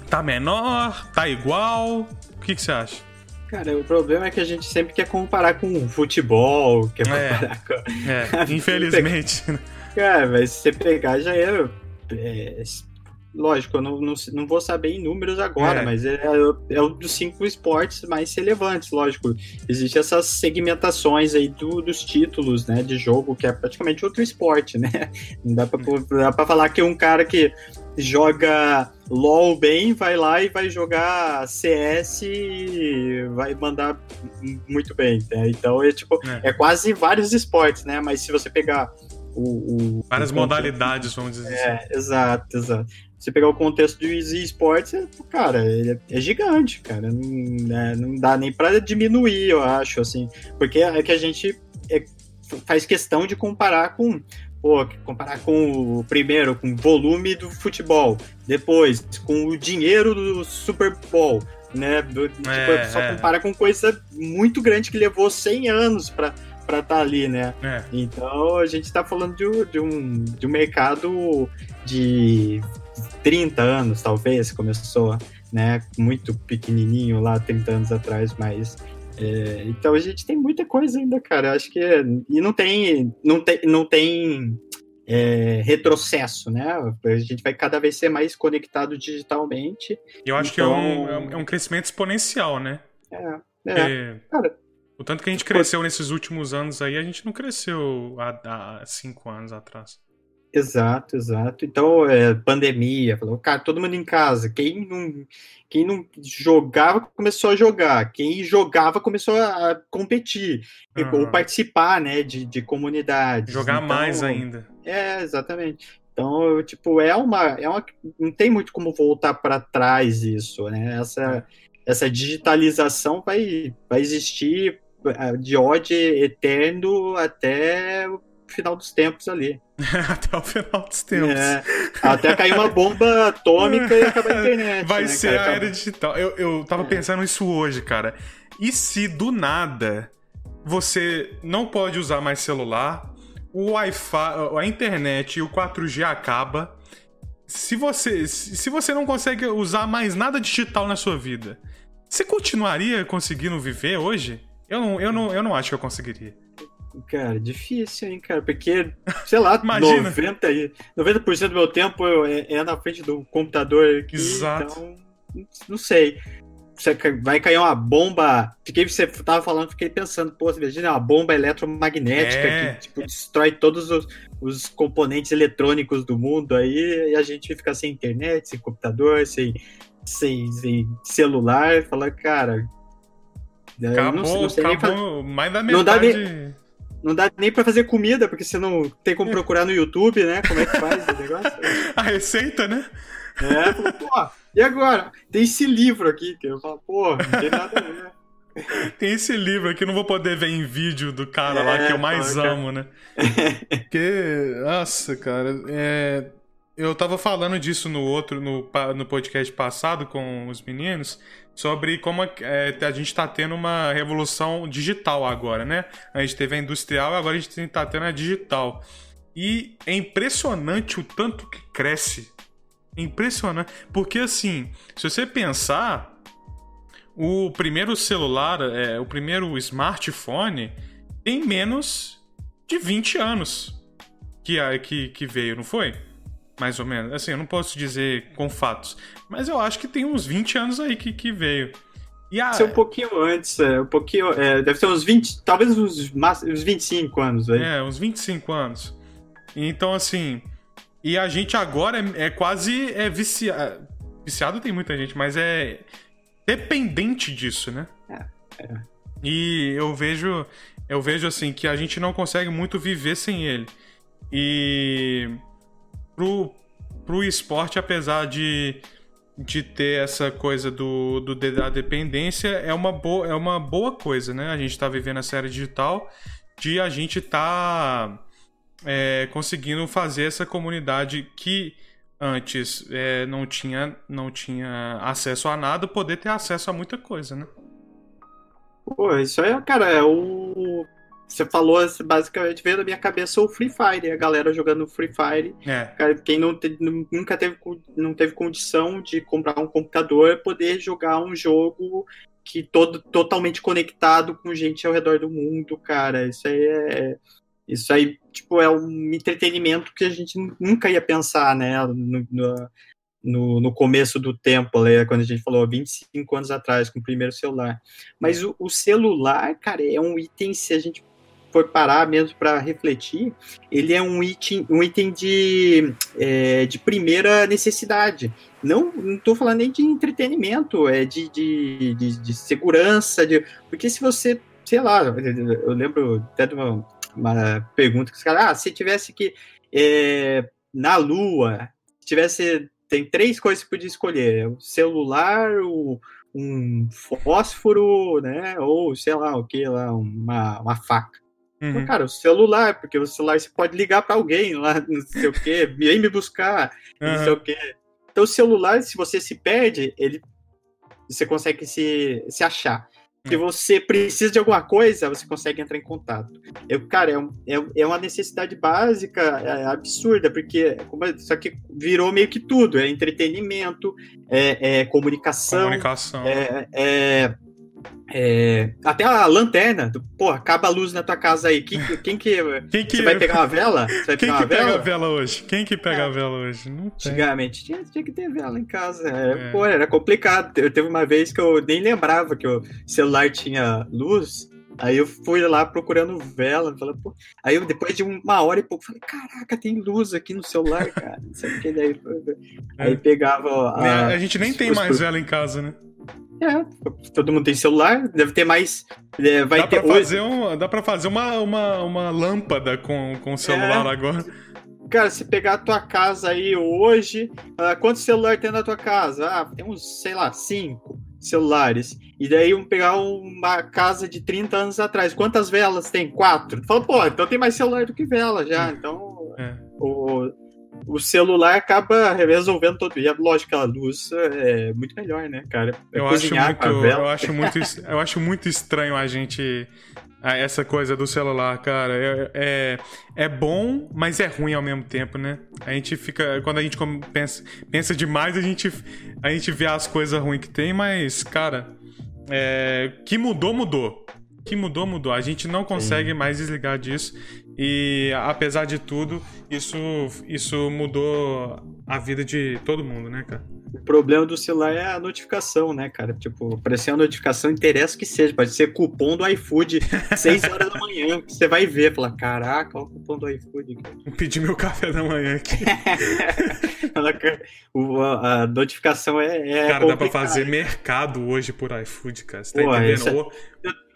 Speaker 1: tá menor, tá igual? O que, que você acha?
Speaker 2: Cara, o problema é que a gente sempre quer comparar com futebol, quer é, comparar com.
Speaker 1: É, infelizmente.
Speaker 2: Cara, mas se você pegar já é, é lógico, eu não, não, não, vou saber em números agora, é. mas é, é um dos cinco esportes mais relevantes, lógico. Existem essas segmentações aí do, dos títulos, né, de jogo, que é praticamente outro esporte, né? Não dá pra, dá pra falar que um cara que joga LOL bem, vai lá e vai jogar CS e vai mandar muito bem. Né? Então é tipo, é. é. quase vários esportes, né? Mas se você pegar o.
Speaker 1: o Várias o modalidades, vamos dizer
Speaker 2: é, assim. Exato, exato. Você pegar o contexto dos esportes, é, cara, ele é, gigante, cara. Não, né, não dá nem para diminuir, eu acho, assim. Porque é que a gente é, faz questão de comparar com pô, comparar com o primeiro, com o volume do futebol, depois com o dinheiro do Super Bowl, né? Do, tipo, é, só é. compara com coisa muito grande que levou 100 anos para para estar tá ali, né? É. Então a gente está falando de, de, um, de um mercado de 30 anos, talvez, começou, né? Muito pequenininho lá, 30 anos atrás, mas é, então a gente tem muita coisa ainda, cara. Acho que e não tem, não tem, não tem é, retrocesso, né? A gente vai cada vez ser mais conectado digitalmente.
Speaker 1: Eu acho então... que é um, é, é um crescimento exponencial, né?
Speaker 2: É, é. Cara,
Speaker 1: o tanto que a gente cresceu nesses últimos anos aí, a gente não cresceu há, há cinco anos atrás.
Speaker 2: Exato, exato. Então, é, pandemia, falou, cara, todo mundo em casa. Quem não, quem não jogava começou a jogar. Quem jogava começou a competir ou participar, né, de, de comunidades.
Speaker 1: Jogar então, mais ainda.
Speaker 2: É, exatamente. Então, tipo, é uma, é uma, não tem muito como voltar para trás isso, né? Essa, essa digitalização vai, vai existir é, de ódio eterno até o final dos tempos ali.
Speaker 1: até o final dos tempos. É,
Speaker 2: até cair uma bomba atômica e acabar a internet.
Speaker 1: Vai
Speaker 2: né,
Speaker 1: ser cara? a era digital. Eu, eu tava é. pensando isso hoje, cara. E se do nada você não pode usar mais celular, o Wi-Fi, a internet e o 4G acaba. Se você, se você não consegue usar mais nada digital na sua vida, você continuaria conseguindo viver hoje? Eu não, eu não, eu não acho que eu conseguiria.
Speaker 2: Cara, difícil, hein, cara? Porque, sei lá, Imagina. 90, 90% do meu tempo é, é na frente do computador aqui, Exato. então não sei. vai cair uma bomba. Fiquei, você tava falando, fiquei pensando, pô, você imagina uma bomba eletromagnética é. que tipo, destrói todos os, os, componentes eletrônicos do mundo aí, e a gente fica sem internet, sem computador, sem, sem, sem celular. Fala, cara.
Speaker 1: Acabou, não, não acabou mais da metade.
Speaker 2: Não dá nem, não dá nem pra fazer comida, porque você não tem como procurar no YouTube, né? Como é que faz o negócio.
Speaker 1: a receita, né?
Speaker 2: É, pô, e agora? Tem esse livro aqui, que eu falo, pô, não tem nada a ver.
Speaker 1: Tem esse livro aqui, não vou poder ver em vídeo do cara é, lá que eu mais pô, amo, né? Porque, nossa, cara, é... eu tava falando disso no outro, no, no podcast passado com os meninos, sobre como é, a gente tá tendo uma revolução digital agora, né? A gente teve a industrial, agora a gente tá tendo a digital. E é impressionante o tanto que cresce Impressionante. Porque assim, se você pensar, o primeiro celular, é, o primeiro smartphone tem menos de 20 anos que, que, que veio, não foi? Mais ou menos. Assim, eu não posso dizer com fatos. Mas eu acho que tem uns 20 anos aí que, que veio.
Speaker 2: E a... Ser um pouquinho antes, é, um pouquinho. É, deve ter uns 20, talvez uns, uns 25 anos aí.
Speaker 1: É, uns 25 anos. Então, assim, e a gente agora é, é quase é viciado. Viciado tem muita gente, mas é dependente disso, né? É, é. E eu vejo, eu vejo assim que a gente não consegue muito viver sem ele. E pro, pro esporte, apesar de, de ter essa coisa do, do da dependência, é uma, boa, é uma boa coisa, né? A gente tá vivendo a série digital de a gente tá é, conseguindo fazer essa comunidade que antes é, não, tinha, não tinha acesso a nada, poder ter acesso a muita coisa, né?
Speaker 2: Pô, isso aí, cara, é o. Você falou basicamente veio da minha cabeça o Free Fire, a galera jogando Free Fire. É. Quem não te, nunca teve, não teve condição de comprar um computador, poder jogar um jogo que todo totalmente conectado com gente ao redor do mundo, cara. Isso aí é isso aí, tipo, é um entretenimento que a gente nunca ia pensar, né, no, no, no começo do tempo, né, quando a gente falou 25 anos atrás, com o primeiro celular. Mas o, o celular, cara, é um item, se a gente for parar mesmo para refletir, ele é um item, um item de, é, de primeira necessidade. Não estou falando nem de entretenimento, é de, de, de, de segurança, de, porque se você, sei lá, eu lembro até de uma uma pergunta que os caras, ah, se tivesse que é, na Lua, tivesse tem três coisas que podia escolher: o celular, o, um fósforo, né? Ou sei lá o que lá, uma, uma faca. Uhum. Então, cara, o celular, porque o celular você pode ligar para alguém lá, não sei o que, vem me buscar, uhum. não sei o que. Então, o celular, se você se perde, ele você consegue se, se achar. Se você precisa de alguma coisa, você consegue entrar em contato. Eu, cara, é, um, é, é uma necessidade básica é, absurda, porque como, só que virou meio que tudo: é entretenimento, é, é comunicação,
Speaker 1: comunicação.
Speaker 2: É, é até a lanterna, porra, acaba a luz na tua casa aí. Quem, quem que. Quem que você vai pegar uma vela?
Speaker 1: Quem que vela? pega a vela hoje? Quem que pega é. a vela hoje? Não
Speaker 2: tem. Antigamente tinha, tinha que ter vela em casa. É, é. Pô, era complicado. Eu, teve uma vez que eu nem lembrava que o celular tinha luz. Aí eu fui lá procurando vela. Falei, pô. Aí eu, depois de uma hora e pouco, falei: Caraca, tem luz aqui no celular, cara. Não sei o que daí. Aí pegava.
Speaker 1: A, a gente nem tem mais vela em casa, né?
Speaker 2: É, todo mundo tem celular, deve ter mais. É, vai
Speaker 1: dá
Speaker 2: ter
Speaker 1: pra fazer um, Dá pra fazer uma, uma, uma lâmpada com, com o celular é, agora.
Speaker 2: Cara, se pegar a tua casa aí hoje, uh, quantos celulares tem na tua casa? Ah, tem uns, sei lá, cinco celulares. E daí vamos pegar uma casa de 30 anos atrás. Quantas velas tem? Quatro. Fala, pô, então tem mais celular do que vela já. Então, é. o o celular acaba resolvendo todo. E a lógico, a luz é muito melhor, né, cara?
Speaker 1: É eu, acho muito, eu, acho muito, eu acho muito estranho a gente. Essa coisa do celular, cara. É, é, é, bom, mas é ruim ao mesmo tempo, né? A gente fica. Quando a gente pensa, pensa demais, a gente, a gente vê as coisas ruins que tem, mas, cara. É, que mudou, mudou. Que mudou, mudou. A gente não consegue Sim. mais desligar disso. E apesar de tudo, isso, isso mudou a vida de todo mundo, né, cara?
Speaker 2: O problema do celular é a notificação, né, cara? Tipo, aparecer a notificação, interessa que seja. Pode ser cupom do iFood, 6 horas da manhã, que você vai ver. Fala, caraca, olha o cupom do iFood.
Speaker 1: Vou pedir meu café da manhã aqui.
Speaker 2: o, a, a, notificação é. é
Speaker 1: cara, complicado. dá pra fazer mercado hoje por iFood, cara. Você tá Pô, entendendo?
Speaker 2: É...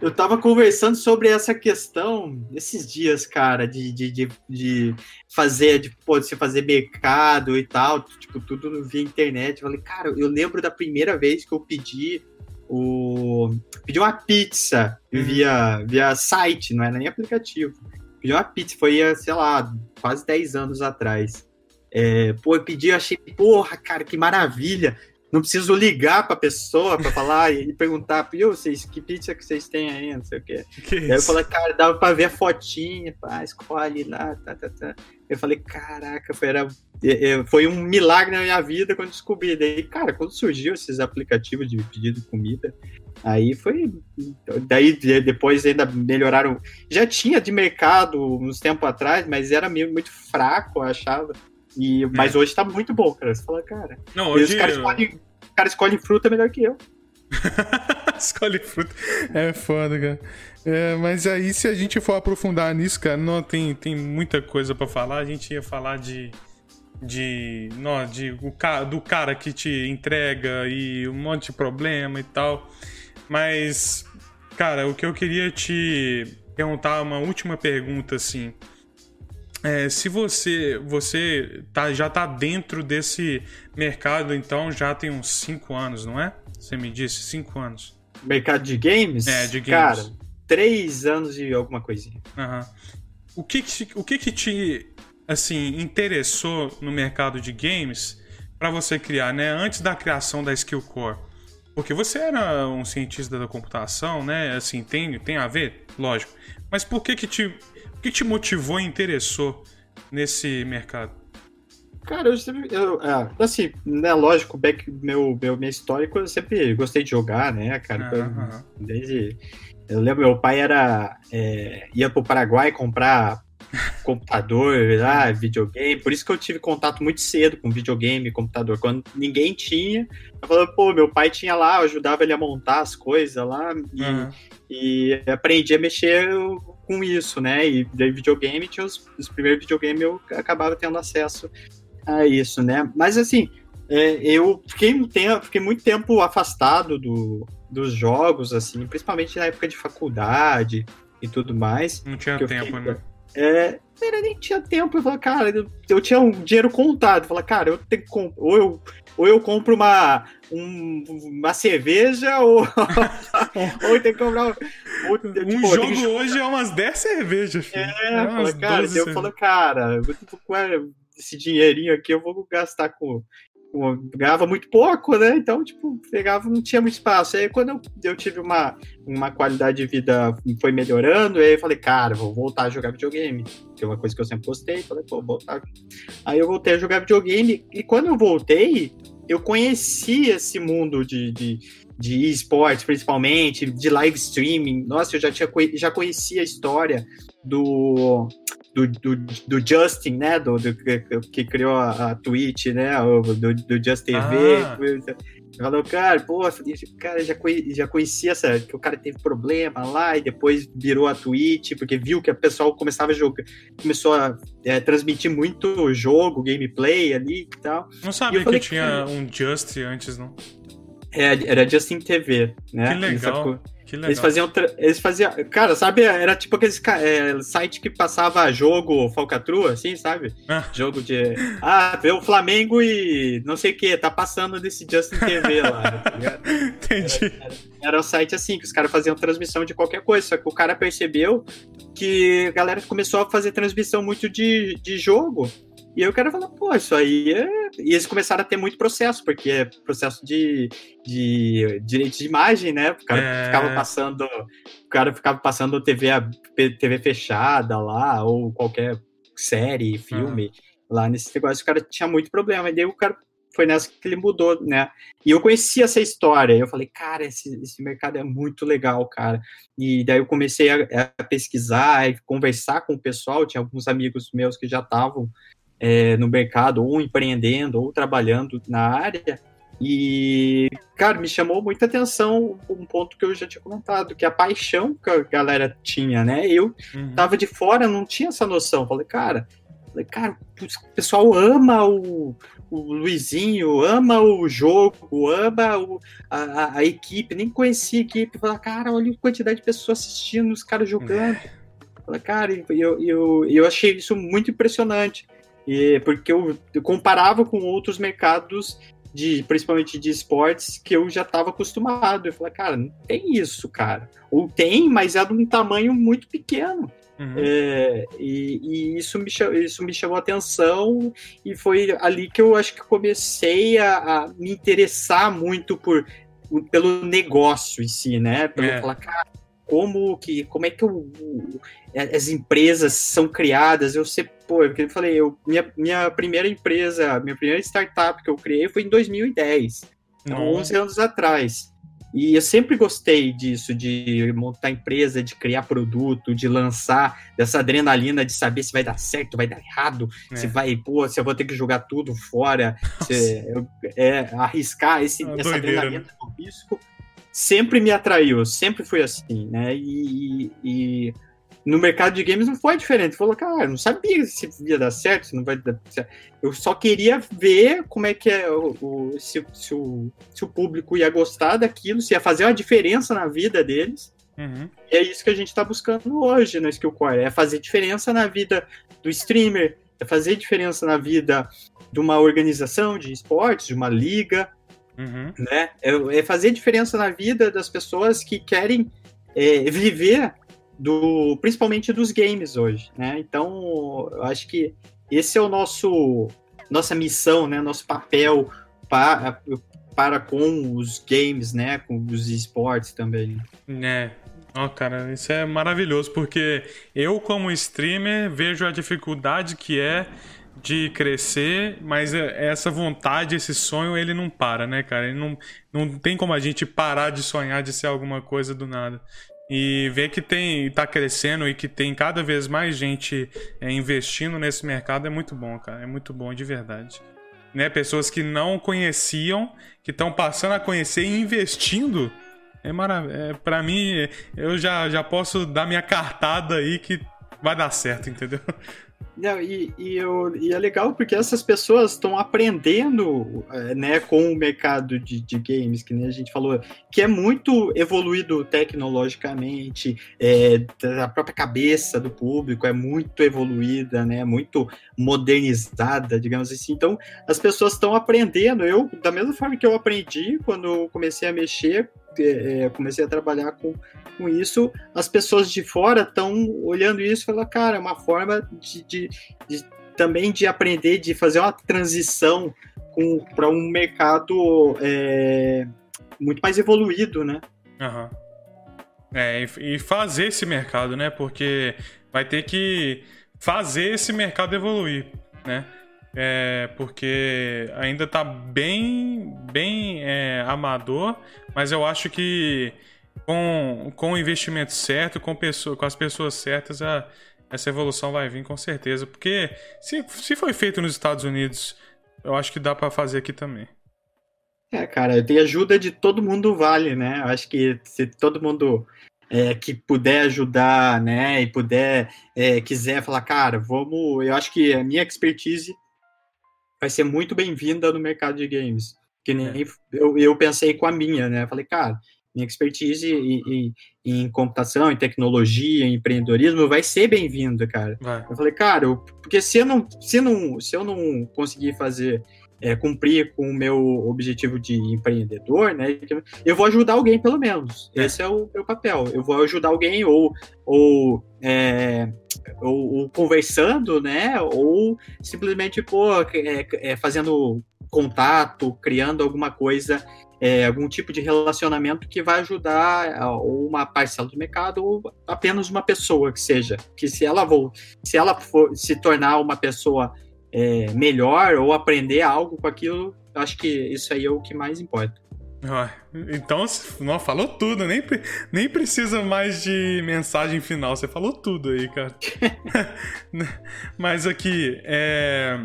Speaker 2: Eu, tava conversando sobre essa questão esses dias, cara, de, de, de, de fazer, de, pô, você fazer mercado e tal, tipo, tudo via internet. Eu falei, cara, eu lembro da primeira vez que eu pedi o. Pedi uma pizza uhum. via, via site, não era nem aplicativo. Pedi uma pizza, foi, sei lá, quase 10 anos atrás. É, pô, eu pedi, eu achei, porra, cara, que maravilha não preciso ligar para a pessoa para falar e perguntar, viu, vocês, que pizza que vocês têm aí, não sei o quê. Que aí eu falei, cara, dava para ver a fotinha, pá, escolhe lá, tá, tá, tá. Eu falei, caraca, foi, era, foi um milagre na minha vida quando descobri. Daí, cara, quando surgiu esses aplicativos de pedido de comida, aí foi. Daí depois ainda melhoraram. Já tinha de mercado uns tempos atrás, mas era meio muito fraco, eu achava. E, mas é. hoje tá muito bom, cara. Você fala, cara.
Speaker 1: Não, hoje.
Speaker 2: Os caras escolhem, cara escolhe fruta melhor que eu.
Speaker 1: escolhe fruta. É foda, cara. É, mas aí, se a gente for aprofundar nisso, cara, não tem, tem muita coisa para falar. A gente ia falar de. De. Não, de o, do cara que te entrega e um monte de problema e tal. Mas, cara, o que eu queria te perguntar, uma última pergunta, assim. É, se você você tá, já está dentro desse mercado, então já tem uns 5 anos, não é? Você me disse, 5 anos.
Speaker 2: Mercado de games?
Speaker 1: É, de games.
Speaker 2: Cara, 3 anos e alguma coisinha.
Speaker 1: Uhum. O, que, que, o que, que te assim, interessou no mercado de games para você criar, né? Antes da criação da Skill Core? Porque você era um cientista da computação, né? Assim, tem, tem a ver? Lógico. Mas por que que te o que te motivou e interessou nesse mercado?
Speaker 2: Cara, eu sempre. Eu, é, assim, né, lógico, back, meu, meu, minha história, eu sempre gostei de jogar, né, cara? Uhum. Desde. Eu lembro, meu pai era. É, ia pro Paraguai comprar computador, ah, videogame. Por isso que eu tive contato muito cedo com videogame, computador. Quando ninguém tinha, eu falava, pô, meu pai tinha lá, eu ajudava ele a montar as coisas lá e, uhum. e aprendi a mexer com isso, né? E daí videogame tinha os, os primeiros videogames eu acabava tendo acesso a isso, né? Mas assim, é, eu fiquei, um tempo, fiquei muito tempo afastado do, dos jogos, assim, principalmente na época de faculdade e tudo mais.
Speaker 1: Não tinha tempo,
Speaker 2: fiquei,
Speaker 1: né?
Speaker 2: É, eu nem tinha tempo. Eu falei, cara, eu, eu tinha um dinheiro contado. Eu falei, cara, eu tenho que ou eu ou eu compro uma, um, uma cerveja, ou, ou eu tenho que comprar.
Speaker 1: Ou, tipo, um jogo que... hoje é umas 10 cervejas. Filho. É,
Speaker 2: é cara, eu falo, cara, eu com esse dinheirinho aqui eu vou gastar com. Ganhava muito pouco, né? Então, tipo, pegava, não tinha muito espaço. Aí quando eu, eu tive uma, uma qualidade de vida foi melhorando, aí eu falei, cara, vou voltar a jogar videogame. Que é uma coisa que eu sempre gostei. Falei, pô, voltar. Aí eu voltei a jogar videogame, e quando eu voltei, eu conheci esse mundo de, de, de esportes, principalmente, de live streaming. Nossa, eu já, tinha, já conhecia a história do, do, do, do Justin, né? Do, do, que criou a, a Twitch, né? Do, do Just TV. Ah. Falou, cara, pô, cara, já, conhe, já conhecia essa, que o cara teve problema lá e depois virou a Twitch, porque viu que o pessoal começava a jogar, começou a é, transmitir muito jogo, gameplay ali e tal.
Speaker 1: Não sabia falei, que tinha cara, um Just antes, não?
Speaker 2: É, era Justin TV, né?
Speaker 1: Que legal. Que legal.
Speaker 2: Eles faziam, eles faziam, cara, sabe, era tipo aqueles é, site que passava jogo falcatrua, assim, sabe? Ah. Jogo de, ah, vê o Flamengo e não sei o que, tá passando desse Justin TV lá, tá?
Speaker 1: Entendi.
Speaker 2: Era, era, era um site assim, que os caras faziam transmissão de qualquer coisa, só que o cara percebeu que a galera começou a fazer transmissão muito de, de jogo, e eu quero falar, pô, isso aí é. E eles começaram a ter muito processo, porque é processo de, de direito de imagem, né? O cara é... ficava passando. O cara ficava passando TV, TV fechada lá, ou qualquer série, filme, uhum. lá nesse negócio, o cara tinha muito problema. E daí o cara foi nessa que ele mudou, né? E eu conheci essa história, eu falei, cara, esse, esse mercado é muito legal, cara. E daí eu comecei a, a pesquisar e conversar com o pessoal, tinha alguns amigos meus que já estavam é, no mercado, ou empreendendo, ou trabalhando na área, e, cara, me chamou muita atenção um ponto que eu já tinha comentado, que é a paixão que a galera tinha, né? Eu uhum. tava de fora, não tinha essa noção. Falei, cara, falei, cara, o pessoal ama o, o Luizinho, ama o jogo, ama o, a, a, equipe, nem conhecia a equipe. Falei, cara, olha a quantidade de pessoas assistindo, os caras jogando. É. Falei, cara, eu, eu, eu achei isso muito impressionante. E, porque eu, eu comparava com outros mercados de principalmente de esportes que eu já estava acostumado. Eu falei, cara, não tem isso, cara. Ou tem, mas é de um tamanho muito pequeno. Uhum. É, e, e isso, me, isso me chamou a atenção e foi ali que eu acho que comecei a, a me interessar muito por, pelo negócio em si, né? Pelo é. falar, cara, como que como é que eu, as empresas são criadas eu sei pô eu falei eu minha, minha primeira empresa minha primeira startup que eu criei foi em 2010 então, 11 anos atrás e eu sempre gostei disso, de montar empresa, de criar produto, de lançar, dessa adrenalina de saber se vai dar certo, vai dar errado, é. se vai, pô, se eu vou ter que jogar tudo fora, se, é, arriscar esse, é essa doideira, adrenalina né? do risco sempre me atraiu, sempre fui assim, né? E, e, no mercado de games não foi diferente. Falou, cara, não sabia se ia dar certo, se não vai dar certo. Eu só queria ver como é que é o, o se, se, o, se o público ia gostar daquilo, se ia fazer uma diferença na vida deles. Uhum. E é isso que a gente está buscando hoje no Skillcore, é fazer diferença na vida do streamer, é fazer diferença na vida de uma organização de esportes, de uma liga, Uhum. Né? É, é, fazer diferença na vida das pessoas que querem é, viver do, principalmente dos games hoje, né? Então, eu acho que esse é o nosso nossa missão, né? Nosso papel para, para com os games, né? Com os esportes também.
Speaker 1: É. Ó, oh, cara, isso é maravilhoso, porque eu, como streamer, vejo a dificuldade que é de crescer, mas é, essa vontade, esse sonho, ele não para, né, cara? Ele não, não tem como a gente parar de sonhar de ser alguma coisa do nada. E ver que tem tá crescendo e que tem cada vez mais gente é, investindo nesse mercado é muito bom, cara. É muito bom de verdade. Né? Pessoas que não conheciam, que estão passando a conhecer e investindo. É maravilha. É, para mim, eu já, já posso dar minha cartada aí que vai dar certo, entendeu?
Speaker 2: Não, e, e, eu, e é legal porque essas pessoas estão aprendendo é, né, com o mercado de, de, games, que nem a gente falou, que é muito evoluído tecnologicamente, é, a própria cabeça do público é muito evoluída, né, muito modernizada, digamos assim. Então, as pessoas estão aprendendo. Eu, da mesma forma que eu aprendi quando comecei a mexer, é, comecei a trabalhar com com isso, as pessoas de fora estão olhando isso e falando, cara, é uma forma de, de, de, também de aprender, de fazer uma transição para um mercado é, muito mais evoluído, né?
Speaker 1: Uhum. É, e fazer esse mercado, né? Porque vai ter que fazer esse mercado evoluir, né? É, porque ainda está bem, bem é, amador, mas eu acho que com, com o investimento certo, com, pessoa, com as pessoas certas, a, essa evolução vai vir com certeza. Porque se, se foi feito nos Estados Unidos, eu acho que dá para fazer aqui também.
Speaker 2: É, cara, tem ajuda de todo mundo vale, né? Eu acho que se todo mundo é, que puder ajudar, né, e puder, é, quiser falar, cara, vamos. Eu acho que a minha expertise vai ser muito bem-vinda no mercado de games. Que nem é. eu, eu pensei com a minha, né? Falei, cara, minha expertise em, em, em, computação, em tecnologia, em empreendedorismo vai ser bem-vinda, cara. Vai. Eu falei, cara, eu, porque se eu não, se não, se eu não conseguir fazer é, cumprir com o meu objetivo de empreendedor, né? Eu vou ajudar alguém, pelo menos. É. Esse é o meu papel. Eu vou ajudar alguém ou, ou, é, ou, ou conversando, né? Ou simplesmente, pô, é, é, fazendo contato, criando alguma coisa é, algum tipo de relacionamento que vai ajudar ou uma parcela do mercado ou apenas uma pessoa que seja que se ela vou se ela for se tornar uma pessoa é, melhor ou aprender algo com aquilo, acho que isso aí é o que mais importa.
Speaker 1: Então, não, falou tudo, nem, nem precisa mais de mensagem final, você falou tudo aí, cara. Mas aqui, é,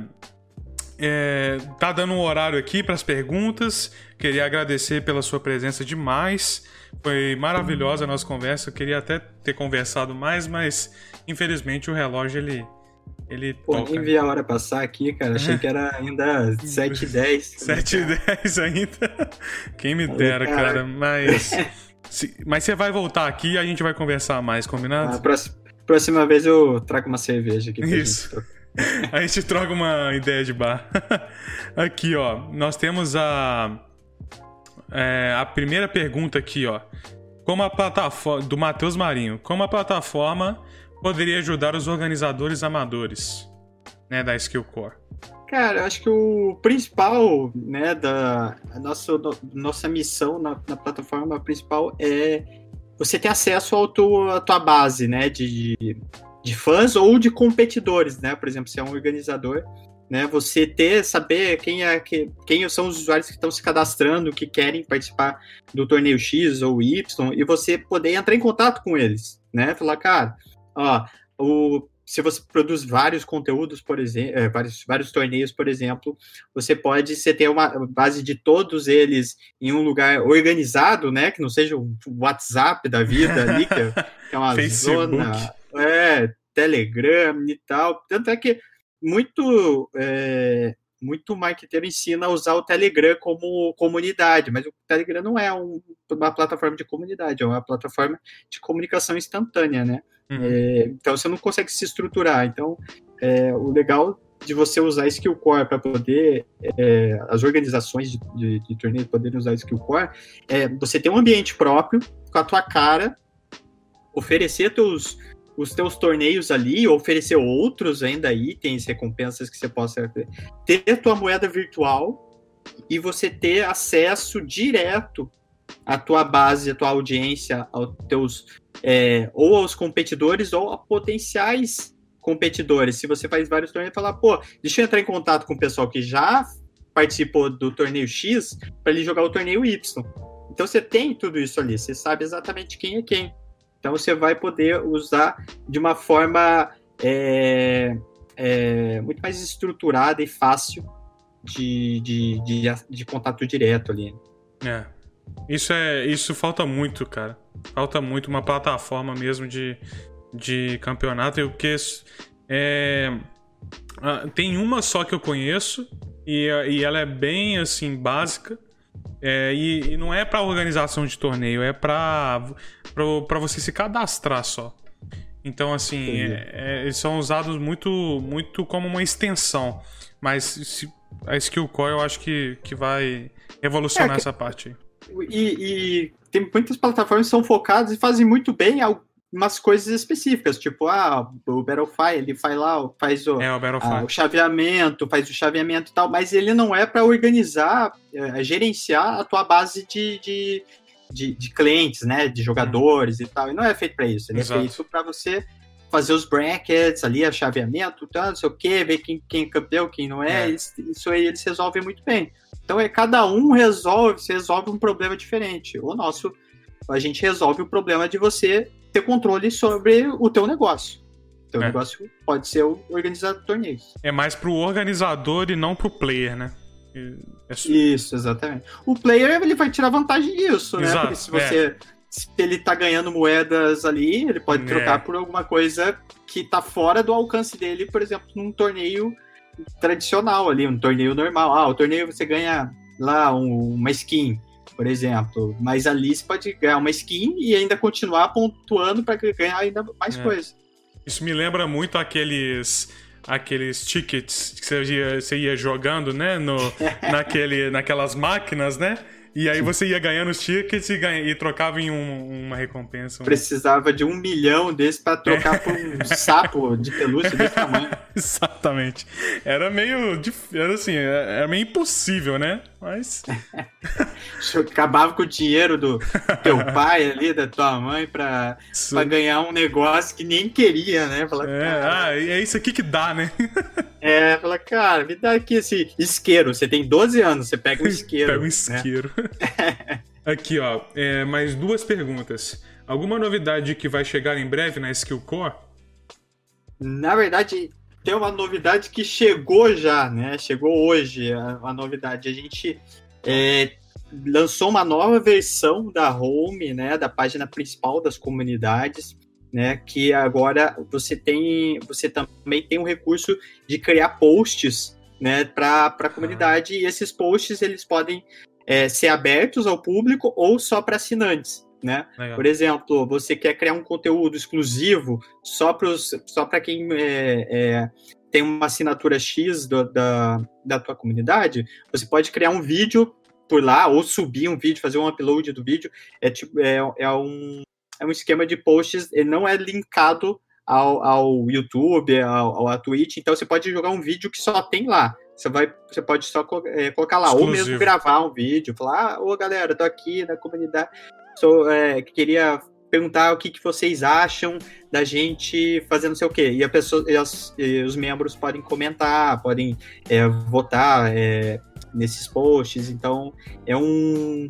Speaker 1: é, tá dando um horário aqui para as perguntas. Queria agradecer pela sua presença demais. Foi maravilhosa a nossa conversa. Eu queria até ter conversado mais, mas infelizmente o relógio ele ele
Speaker 2: Pô, toca. nem vi a hora passar aqui, cara. Achei que era ainda 7 e 10.
Speaker 1: 7 e 10 ainda. Quem me dera, cara. cara. Mas. se, mas você vai voltar aqui e a gente vai conversar mais, combinado?
Speaker 2: A próxima, próxima vez eu trago uma cerveja aqui.
Speaker 1: Isso. Gente a gente troca uma ideia de bar. aqui, ó. Nós temos a. É, a primeira pergunta aqui, ó. Como a plataforma. Do Matheus Marinho. Como a plataforma poderia ajudar os organizadores amadores né, da Skill Core?
Speaker 2: Cara, eu acho que o principal, né, da nossa, nossa missão na, na plataforma principal é você ter acesso ao tua, à tua base, né, de, de fãs ou de competidores, né, por exemplo, se é um organizador, né, você ter, saber quem, é, quem são os usuários que estão se cadastrando, que querem participar do torneio X ou Y, e você poder entrar em contato com eles, né, falar, cara, Ó, o, se você produz vários conteúdos, por exemplo, é, vários, vários torneios, por exemplo, você pode você ter uma base de todos eles em um lugar organizado, né? Que não seja o WhatsApp da vida ali, que é, que é uma zona. É, Telegram e tal. Tanto é que muito. É, muito marketeiro ensina a usar o Telegram como comunidade, mas o Telegram não é um, uma plataforma de comunidade, é uma plataforma de comunicação instantânea, né? Uhum. É, então você não consegue se estruturar. Então, é, o legal de você usar Skill Core para poder é, as organizações de, de, de torneio poderem usar Skill Core é você ter um ambiente próprio com a tua cara, oferecer teus os teus torneios ali, oferecer outros ainda itens, recompensas que você possa ter a tua moeda virtual e você ter acesso direto à tua base, à tua audiência, aos teus é, ou aos competidores ou a potenciais competidores. Se você faz vários torneios, falar, pô, deixa eu entrar em contato com o pessoal que já participou do torneio X para ele jogar o torneio Y. Então você tem tudo isso ali, você sabe exatamente quem é quem. Então você vai poder usar de uma forma é, é, muito mais estruturada e fácil de, de, de, de contato direto ali.
Speaker 1: É. Isso é. Isso falta muito, cara. Falta muito uma plataforma mesmo de, de campeonato. Eu que é, tem uma só que eu conheço e, e ela é bem assim básica. É, e, e, não é para organização de torneio, é para para você se cadastrar só. Então assim, é, é, eles são usados muito muito como uma extensão, mas se, a Skill Core eu acho que, que vai revolucionar é, que, essa parte aí.
Speaker 2: E, e, tem muitas plataformas que são focadas e fazem muito bem algumas coisas específicas, tipo, ah, o Battlefy, ele faz lá, faz o,
Speaker 1: é, o,
Speaker 2: ah, o chaveamento, faz o chaveamento e tal, mas ele não é para organizar, é, gerenciar a tua base de, de, de, de, clientes, né, de jogadores e tal, e não é feito para isso, ele é Exato. é feito para você fazer os brackets ali, a chaveamento, tá, não sei o que, ver quem, quem é campeão, quem não é, é. Isso, isso aí eles resolvem muito bem. Então é cada um resolve, resolve um problema diferente. O nosso, a gente resolve o problema de você ter controle sobre o teu negócio. O teu é. negócio pode ser o organizar torneios.
Speaker 1: É mais pro organizador e não pro player, né?
Speaker 2: É... Isso, exatamente. O player ele vai tirar vantagem disso, né? Exato, Porque se você é. Se ele tá ganhando moedas ali, ele pode trocar é. por alguma coisa que tá fora do alcance dele, por exemplo, num torneio tradicional ali, um torneio normal. Ah, o torneio você ganha lá um, uma skin, por exemplo. Mas ali você pode ganhar uma skin e ainda continuar pontuando para ganhar ainda mais é. coisa.
Speaker 1: Isso me lembra muito aqueles aqueles tickets que você ia, você ia jogando, né, no, naquele, naquelas máquinas, né? E aí você ia ganhando os tickets e, ganha, e trocava em um, uma recompensa. Um...
Speaker 2: Precisava de um milhão desse para trocar é. por um sapo de pelúcia desse tamanho.
Speaker 1: Exatamente. Era meio. Era assim, era meio impossível, né? Mas.
Speaker 2: Acabava com o dinheiro do teu pai ali, da tua mãe, pra, pra ganhar um negócio que nem queria, né?
Speaker 1: Falar, é, ah, é isso aqui que dá, né?
Speaker 2: É, fala, cara, me dá aqui esse isqueiro. Você tem 12 anos, você pega um isqueiro.
Speaker 1: Pega um
Speaker 2: né?
Speaker 1: isqueiro. aqui, ó, é, mais duas perguntas. Alguma novidade que vai chegar em breve na Skill Core?
Speaker 2: Na verdade, tem uma novidade que chegou já, né? Chegou hoje a, a novidade. A gente é, lançou uma nova versão da home, né? Da página principal das comunidades, né? Que agora você tem, você também tem o recurso de criar posts, né? Para a comunidade e esses posts eles podem é, ser abertos ao público ou só para assinantes. Né?
Speaker 1: Legal.
Speaker 2: Por exemplo, você quer criar um conteúdo exclusivo só para só quem é, é, tem uma assinatura X do, da, da tua comunidade, você pode criar um vídeo por lá, ou subir um vídeo, fazer um upload do vídeo. É, tipo, é, é, um, é um esquema de posts, ele não é linkado ao, ao YouTube, ao, ao Twitch, então você pode jogar um vídeo que só tem lá. Você, vai, você pode só é, colocar lá,
Speaker 1: Exclusivo.
Speaker 2: ou mesmo gravar um vídeo, falar, ah, ô galera, tô aqui na comunidade, sou, é, queria perguntar o que, que vocês acham da gente fazer não sei o quê. E, a pessoa, e, as, e os membros podem comentar, podem é, votar nesses posts. Então, é um,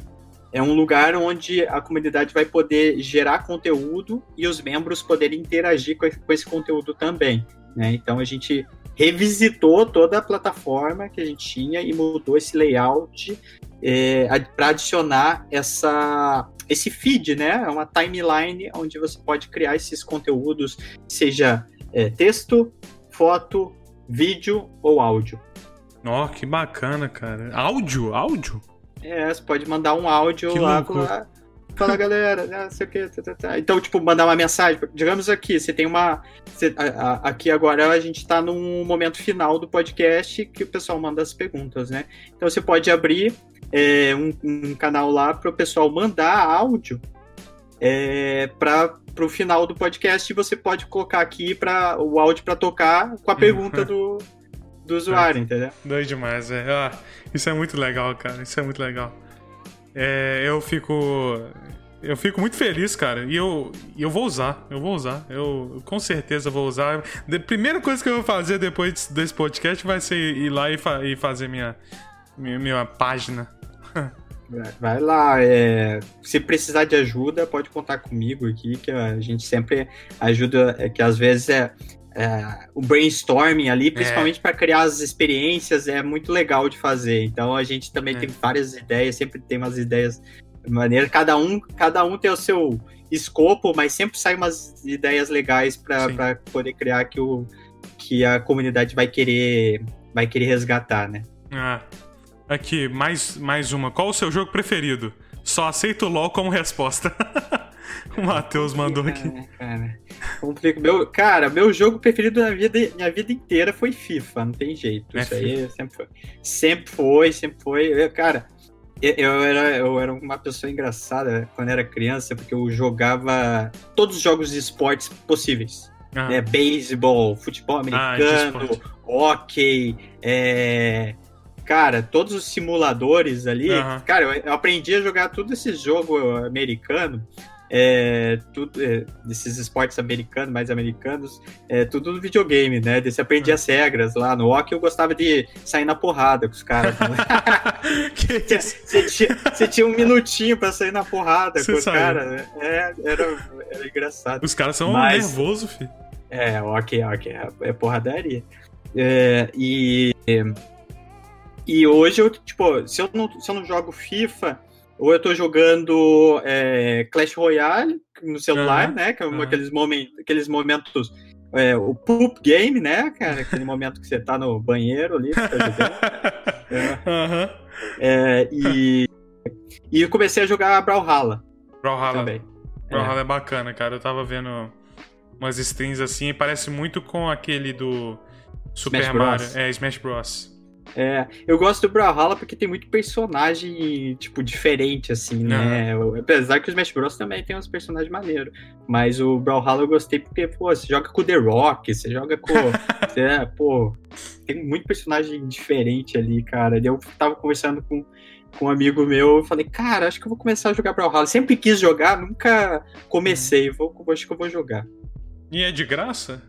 Speaker 2: é um lugar onde a comunidade vai poder gerar conteúdo e os membros poderem interagir com, esse conteúdo também. Né? Então, a gente revisitou toda a plataforma que a gente tinha e mudou esse layout é, para adicionar essa, esse feed, né? É uma timeline onde você pode criar esses conteúdos, seja é, texto, foto, vídeo ou áudio.
Speaker 1: Ó, oh, que bacana, cara. Áudio? Áudio?
Speaker 2: É, você pode mandar um áudio
Speaker 1: Que
Speaker 2: lá, falar, fala galera, né, não sei o que, tá, tá, tá. então tipo mandar uma mensagem, digamos aqui, você tem uma, você- a- a- aqui agora a gente tá num momento final do podcast que o pessoal manda as perguntas, né? Então você pode abrir é, um, um canal lá para o pessoal mandar áudio é, para o final do podcast e você pode colocar aqui para o áudio para tocar com a pergunta do, do usuário, entendeu?
Speaker 1: Doido demais, é. Ah, isso é muito legal, cara. Isso é muito legal. É, eu fico. Eu fico muito feliz, cara. E eu, eu vou usar. Eu vou usar. Eu com certeza vou usar. A primeira coisa que eu vou fazer depois desse podcast vai ser ir lá e, fa- e fazer minha, minha, minha página.
Speaker 2: Vai- Vai lá, é, se precisar de ajuda, pode contar comigo aqui, que a gente sempre ajuda, é, que às vezes é, é, o brainstorming ali, principalmente para criar as experiências, é muito legal de fazer. Então a gente também
Speaker 1: É.
Speaker 2: tem várias ideias, sempre tem umas ideias maneiras, cada um, cada um tem o seu escopo, mas sempre sai umas ideias legais para poder criar que, o, que a comunidade vai querer, vai querer resgatar, né?
Speaker 1: Ah. Aqui, mais, mais uma. Qual o seu jogo preferido? Só aceito o LOL como resposta. o Matheus mandou aqui.
Speaker 2: Cara. Complica. Meu, cara, meu jogo preferido na vida, minha vida inteira foi FIFA, não tem jeito.
Speaker 1: É
Speaker 2: Isso aí sempre foi. Sempre foi, sempre foi. Eu, cara, eu, era, eu era uma pessoa engraçada quando era criança, porque eu jogava todos os jogos de esportes possíveis.
Speaker 1: Ah,
Speaker 2: né? Beisebol, futebol
Speaker 1: Ah,
Speaker 2: americano,
Speaker 1: esporte.
Speaker 2: hockey, é... Cara, todos os simuladores ali. Cara, eu- eu aprendi a jogar tudo esse jogo americano. É, tudo, é, desses esportes americanos, mais americanos, é tudo no videogame, né? Desse aprendi
Speaker 1: Uhum.
Speaker 2: as regras lá no hockey. Eu gostava de sair na porrada com os caras. né? Você tinha, você tinha um minutinho pra sair na porrada
Speaker 1: Você
Speaker 2: com os caras. né? É, era, era engraçado.
Speaker 1: Os caras são
Speaker 2: Mas-
Speaker 1: nervosos, filho.
Speaker 2: É, ok, ok, é- é porradaria. É, e, e hoje eu, tipo, se eu não, se eu não jogo FIFA, ou eu tô jogando é, Clash Royale no celular,
Speaker 1: Aham,
Speaker 2: né? Que é um-
Speaker 1: aham.
Speaker 2: aqueles, momentos, aqueles momentos. é, o poop game, né, cara? Aquele momento que você tá no banheiro ali, tá jogando. É, é, e, e comecei a jogar Brawlhalla
Speaker 1: Brawlhalla.
Speaker 2: também.
Speaker 1: Brawlhalla é. bacana, cara. Eu tava vendo umas strings assim parece muito com aquele do Super
Speaker 2: Smash
Speaker 1: Mario.
Speaker 2: Bros.
Speaker 1: É, Smash Bros.
Speaker 2: É, eu gosto do Brawlhalla porque tem muito personagem, tipo, diferente, assim, né? Apesar que o Smash Bros. também tem uns personagens maneiros. Mas o Brawlhalla eu gostei porque, pô, você joga com o The Rock, você joga com... é, pô, tem muito personagem diferente ali, cara. Eu tava conversando com, com um amigo meu, eu falei, cara, acho que eu vou começar a jogar Brawlhalla. Sempre quis jogar, nunca comecei.
Speaker 1: Uhum.
Speaker 2: Vou, acho que eu vou jogar.
Speaker 1: E é de graça?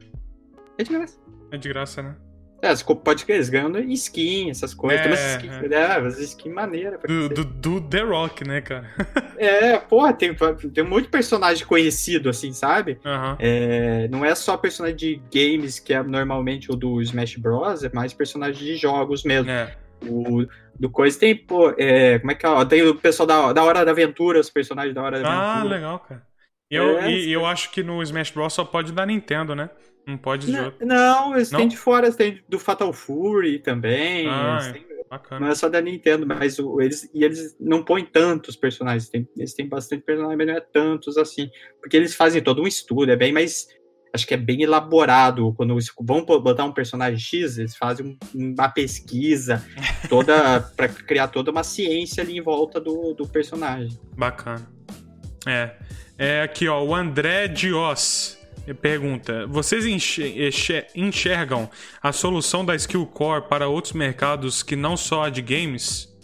Speaker 2: É de graça.
Speaker 1: É de graça, né?
Speaker 2: É, pode crer, eles ganham skin, essas coisas. É, tem umas skins, é. é skin maneiras.
Speaker 1: Do, do, do, The Rock, né, cara?
Speaker 2: é, porra, tem, tem um monte de personagem conhecido, assim, sabe?
Speaker 1: Uhum.
Speaker 2: É, não é só personagem de games, que é normalmente o do Smash Bros, é mais personagem de jogos mesmo. É. O, do coisa tem, pô, é, como é que é? Tem o pessoal da, da Hora da Aventura, os personagens da Hora da
Speaker 1: ah,
Speaker 2: Aventura.
Speaker 1: Ah, legal, cara. E eu, é, e, eu acho que no Smash Bros só pode dar Nintendo, né? Não pode
Speaker 2: não, Não, eles não? têm de fora, eles têm do Fatal Fury também.
Speaker 1: Ah, têm, bacana.
Speaker 2: Não é só da Nintendo, mas o, eles, e eles não põem tantos personagens. Tem, eles têm bastante personagens, mas não é tantos assim. Porque eles fazem todo um estudo, é bem mais. Acho que é bem elaborado. Quando eles vão botar um personagem X, eles fazem uma pesquisa toda para criar toda uma ciência ali em volta do, do personagem.
Speaker 1: Bacana. É. É aqui, ó, o André Dios pergunta: vocês enxergam a solução da Skill Core para outros mercados que não só a de games?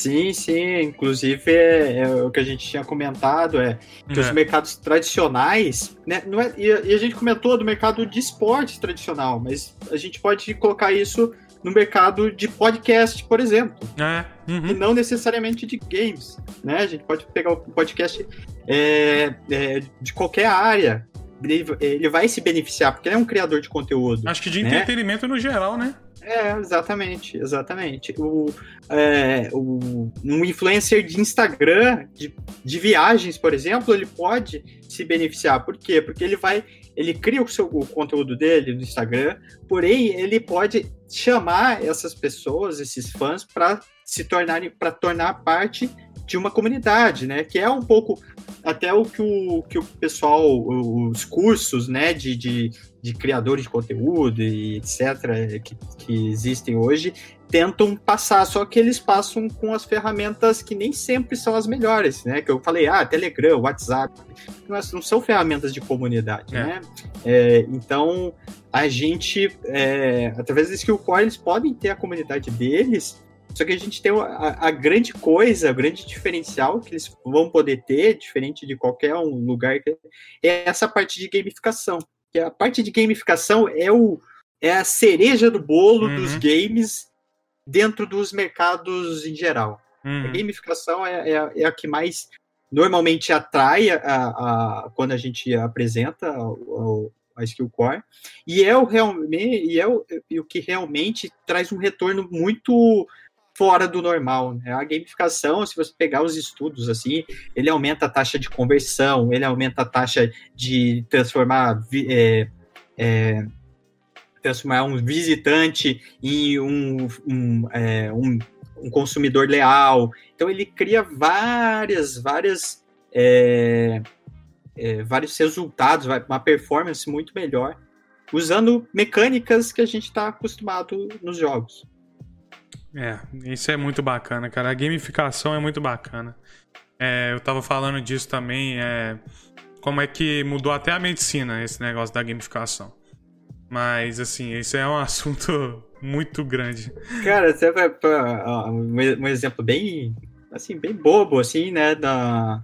Speaker 2: Sim, sim. Inclusive, é, é, o que a gente tinha comentado é que é. os mercados tradicionais, né? Não é, e, a gente comentou do mercado de esporte tradicional, mas a gente pode colocar isso no mercado de podcast, por exemplo.
Speaker 1: É.
Speaker 2: Uhum. E não necessariamente de games. Né? A gente pode pegar o podcast é, é, de qualquer área. Ele, vai se beneficiar, porque ele é um criador de conteúdo.
Speaker 1: Acho que de né? entretenimento no geral, né?
Speaker 2: É, exatamente, exatamente. O, é, o, um influencer de Instagram, de, de viagens, por exemplo, ele pode se beneficiar. Por quê? Porque ele vai ele cria o seu o conteúdo dele no Instagram, porém ele pode chamar essas pessoas, esses fãs, para se tornarem, para tornar parte de uma comunidade, né? Que é um pouco até o que o, que o pessoal, os cursos, né, de, de, de criadores de conteúdo e etc., que, que existem hoje, tentam passar, só que eles passam com as ferramentas que nem sempre são as melhores, né? Que eu falei, ah, Telegram, WhatsApp, não é, são ferramentas de comunidade, é. né? É, então, a gente, é, através do Skillcore, eles podem ter a comunidade deles, só que a gente tem a, a, grande coisa, o grande diferencial que eles vão poder ter, diferente de qualquer um lugar, é essa parte de gamificação. Que a parte de gamificação é, o, é a cereja do bolo uhum. dos games dentro dos mercados em geral. Uhum. A gamificação é, é, é, a que mais normalmente atrai a, a, quando a gente apresenta a Skill Core, e é o, realmente, e é o, e o que realmente traz um retorno muito fora do normal. Né? A gamificação, se você pegar os estudos assim, ele aumenta a taxa de conversão, ele aumenta a taxa de transformar é, é, transformar um visitante em um, um, é, um, um, consumidor leal. Então ele cria várias, várias, é, é, vários resultados, uma performance muito melhor, usando mecânicas que a gente está acostumado nos jogos.
Speaker 1: É, isso é muito bacana, cara. A gamificação é muito bacana. É, eu tava falando disso também, é, como é que mudou até a medicina esse negócio da gamificação. Mas, assim, isso é um assunto muito grande.
Speaker 2: Cara, você vai pra, um exemplo bem, assim, bem bobo, assim, né, da,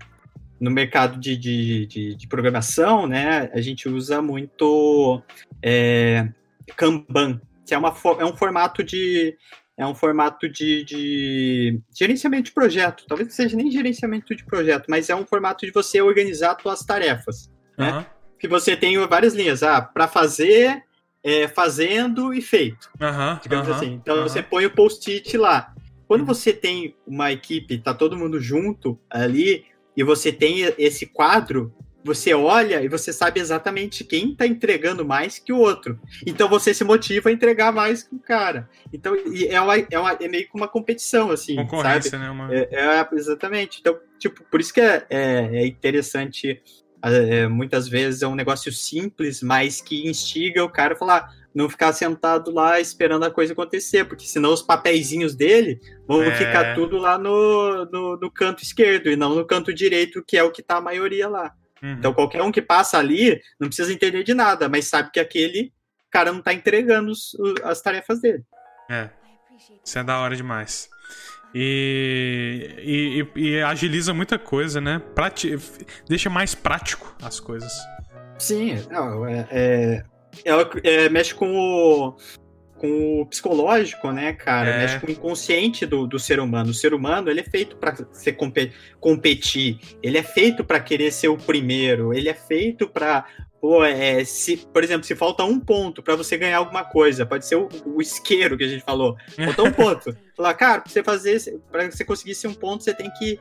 Speaker 2: no mercado de, de, de, de programação, né, a gente usa muito é, Kanban, que é, uma, é um formato de, é um formato de, de, gerenciamento de projeto. Talvez não seja nem gerenciamento de projeto, mas é um formato de você organizar suas tarefas. Né? Uhum. Que você tem várias linhas. Ah, para fazer, é, fazendo e feito.
Speaker 1: Uhum,
Speaker 2: digamos uhum, assim. Então você põe o post-it lá. Quando uhum. você tem uma equipe, tá todo mundo junto ali, e você tem esse quadro, você olha e você sabe exatamente quem está entregando mais que o outro. Então você se motiva a entregar mais que o cara. Então é, uma, é, uma, é meio que uma competição, assim.
Speaker 1: Concorrência,
Speaker 2: sabe?
Speaker 1: né? Uma...
Speaker 2: É, é, exatamente. Então, tipo, por isso que é, é, é interessante. É, muitas vezes é um negócio simples, mas que instiga o cara a falar, não ficar sentado lá esperando a coisa acontecer, porque senão os papeizinhos dele vão é. ficar tudo lá no, no, no, canto esquerdo e não no canto direito, que é o que tá a maioria lá. Uhum. Então, qualquer um que passa ali não precisa entender de nada, mas sabe que aquele cara não tá entregando os, as tarefas dele.
Speaker 1: É. Isso é da hora demais. E, e, e agiliza muita coisa, né? Prati deixa mais prático as coisas.
Speaker 2: Sim, não, é, é, ela é, mexe com o, com o psicológico, né, cara?
Speaker 1: É.
Speaker 2: Mexe com o inconsciente do, do ser humano. O ser humano, ele é feito para ser compe- competir. Ele é feito para querer ser o primeiro. Ele é feito para Pô, é, se, por exemplo, se falta um ponto para você ganhar alguma coisa, pode ser o, o isqueiro que a gente falou. Falta um ponto. Falar, cara, pra você fazer, para você conseguir ser um ponto, você tem que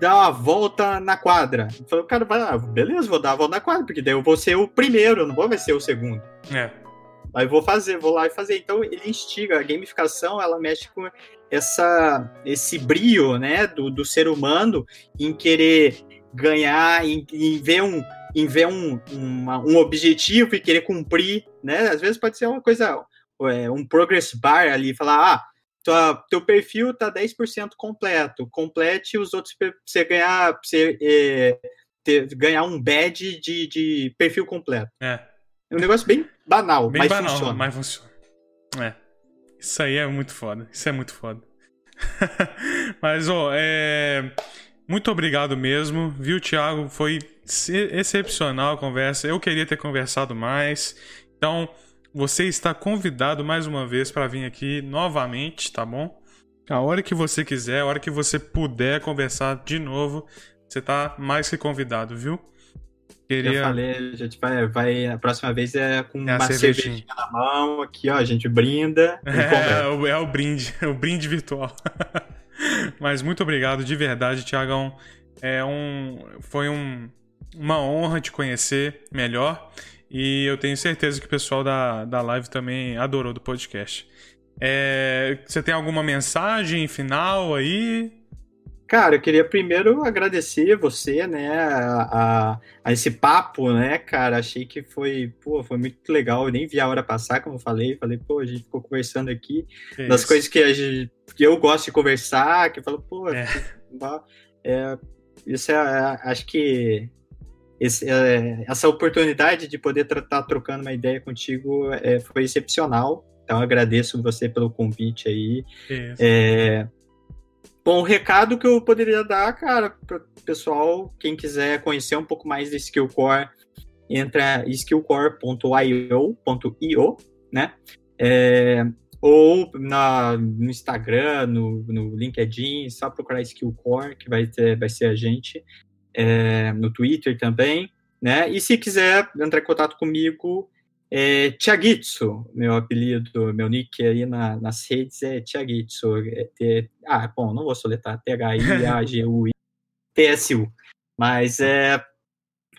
Speaker 2: dar uma volta na quadra. Falei, cara, lá, beleza, vou dar a volta na quadra, porque daí eu vou ser o primeiro, eu não vou ser o segundo.
Speaker 1: É.
Speaker 2: Aí vou fazer, vou lá e fazer. Então ele instiga, a gamificação, ela mexe com essa, esse brio, né, do, do ser humano em querer ganhar, em, em ver um em ver um, uma, um objetivo e querer cumprir, né? Às vezes pode ser uma coisa, é, um progress bar ali, falar, ah, tua, teu perfil tá 10% completo, complete os outros pra você ganhar, você é, ter, ganhar um badge de, de perfil completo.
Speaker 1: É.
Speaker 2: É um negócio bem banal,
Speaker 1: Bem
Speaker 2: mas
Speaker 1: banal,
Speaker 2: funciona.
Speaker 1: mas funciona. É. Isso aí é muito foda. Isso é muito foda. mas, ó, é. Muito obrigado mesmo, viu, Thiago? Foi excepcional a conversa. Eu queria ter conversado mais. Então, você está convidado mais uma vez para vir aqui novamente, tá bom? A hora que você quiser, a hora que você puder conversar de novo, você tá mais que convidado, viu?
Speaker 2: Já
Speaker 1: Queria.
Speaker 2: falei, a gente vai, vai, a próxima vez é com
Speaker 1: É
Speaker 2: uma
Speaker 1: cervejinha.
Speaker 2: cervejinha na mão, aqui, ó, a gente brinda
Speaker 1: É,
Speaker 2: conversa.
Speaker 1: o- é o brinde, o brinde virtual. Mas muito obrigado de verdade, Tiagão. É um, foi um, uma honra te conhecer melhor e eu tenho certeza que o pessoal da, da live também adorou do podcast. É, você tem alguma mensagem final aí?
Speaker 2: Cara, eu queria primeiro agradecer você, né, a, a- a esse papo, né, cara, achei que foi, pô, foi muito legal, eu nem vi a hora passar, como eu falei, falei, pô, a gente ficou conversando aqui,
Speaker 1: Que
Speaker 2: das
Speaker 1: isso.
Speaker 2: coisas que, a gente, que eu gosto de conversar, que eu falo, pô,
Speaker 1: É.
Speaker 2: é, isso é, é, acho que esse, é, essa oportunidade de poder estar trocando uma ideia contigo é, foi excepcional, então eu agradeço você pelo convite aí, é... Bom, o recado que eu poderia dar, cara, para pessoal, quem quiser conhecer um pouco mais do Skillcore, entra em skillcore.io.io, né? É, Ou na, no Instagram, no, no LinkedIn, só procurar Skillcore, que vai, ter, vai ser a gente. É, no Twitter também, né? E se quiser entrar em contato comigo, é Tiagitsu, meu apelido, meu nick aí na- nas redes é Tiagitsu. É T- ah, bom, não vou soletrar, T-H-I-A-G-U-I-T-S-U. Mas é,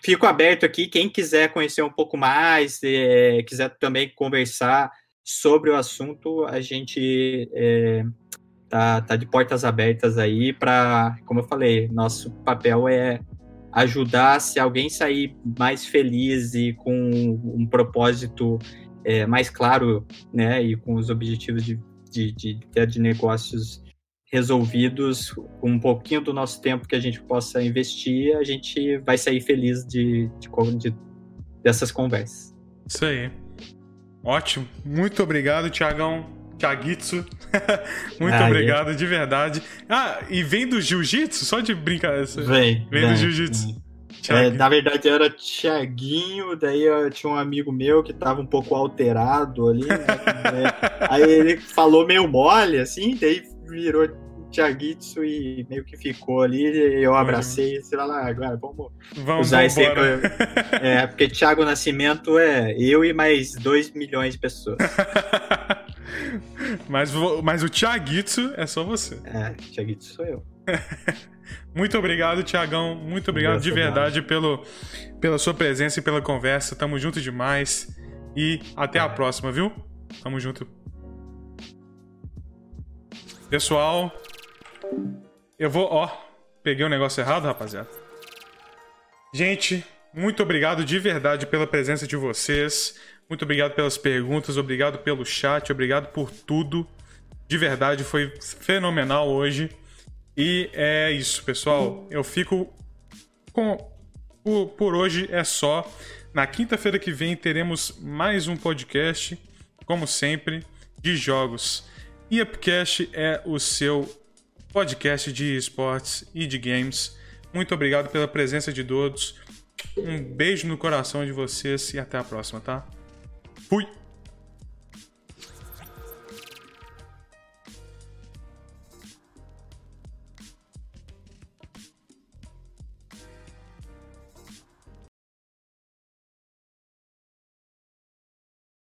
Speaker 2: fico aberto aqui, quem quiser conhecer um pouco mais, é, quiser também conversar sobre o assunto, a gente é, tá, tá de portas abertas aí para, como eu falei, nosso papel é ajudar se alguém sair mais feliz e com um propósito é, mais claro, né, e com os objetivos de, de, de de negócios resolvidos, um pouquinho do nosso tempo que a gente possa investir, a gente vai sair feliz de, de, de dessas conversas.
Speaker 1: Isso aí. Ótimo. Muito obrigado, Tiagão. Tiagitsu. Muito
Speaker 2: Ah,
Speaker 1: obrigado, de verdade. Ah, e vem do jiu-jitsu? Só de brincadeira.
Speaker 2: Vem,
Speaker 1: Vem do jiu-jitsu.
Speaker 2: É, na verdade era Tiaguinho, daí eu tinha um amigo meu que tava um pouco alterado ali, né? Aí ele falou meio mole, assim, daí virou Tiagitsu e meio que ficou ali, e eu abracei e sei lá, agora vamos
Speaker 1: Vamos
Speaker 2: usar esse aí. É, porque Thiago Nascimento é eu e mais 2 milhões de pessoas.
Speaker 1: mas, mas o Tiagitsu é só você.
Speaker 2: É, Tiagitsu sou eu.
Speaker 1: Muito obrigado, Tiagão. Muito obrigado de verdade pelo, pela sua presença e pela conversa. Tamo junto demais. E até a próxima, viu? Tamo junto. Pessoal, eu vou. Ó, peguei o negócio errado, rapaziada. Gente, muito obrigado de verdade pela presença de vocês. Muito obrigado pelas perguntas, obrigado pelo chat, obrigado por tudo. De verdade, foi fenomenal hoje. E é isso, pessoal. Eu fico com. Por, por hoje é só. Na quinta-feira que vem teremos mais um podcast, como sempre, de jogos. E Upcast é o seu podcast de esportes e de games. Muito obrigado pela presença de todos. Um beijo no coração de vocês e até a próxima, tá? Fui!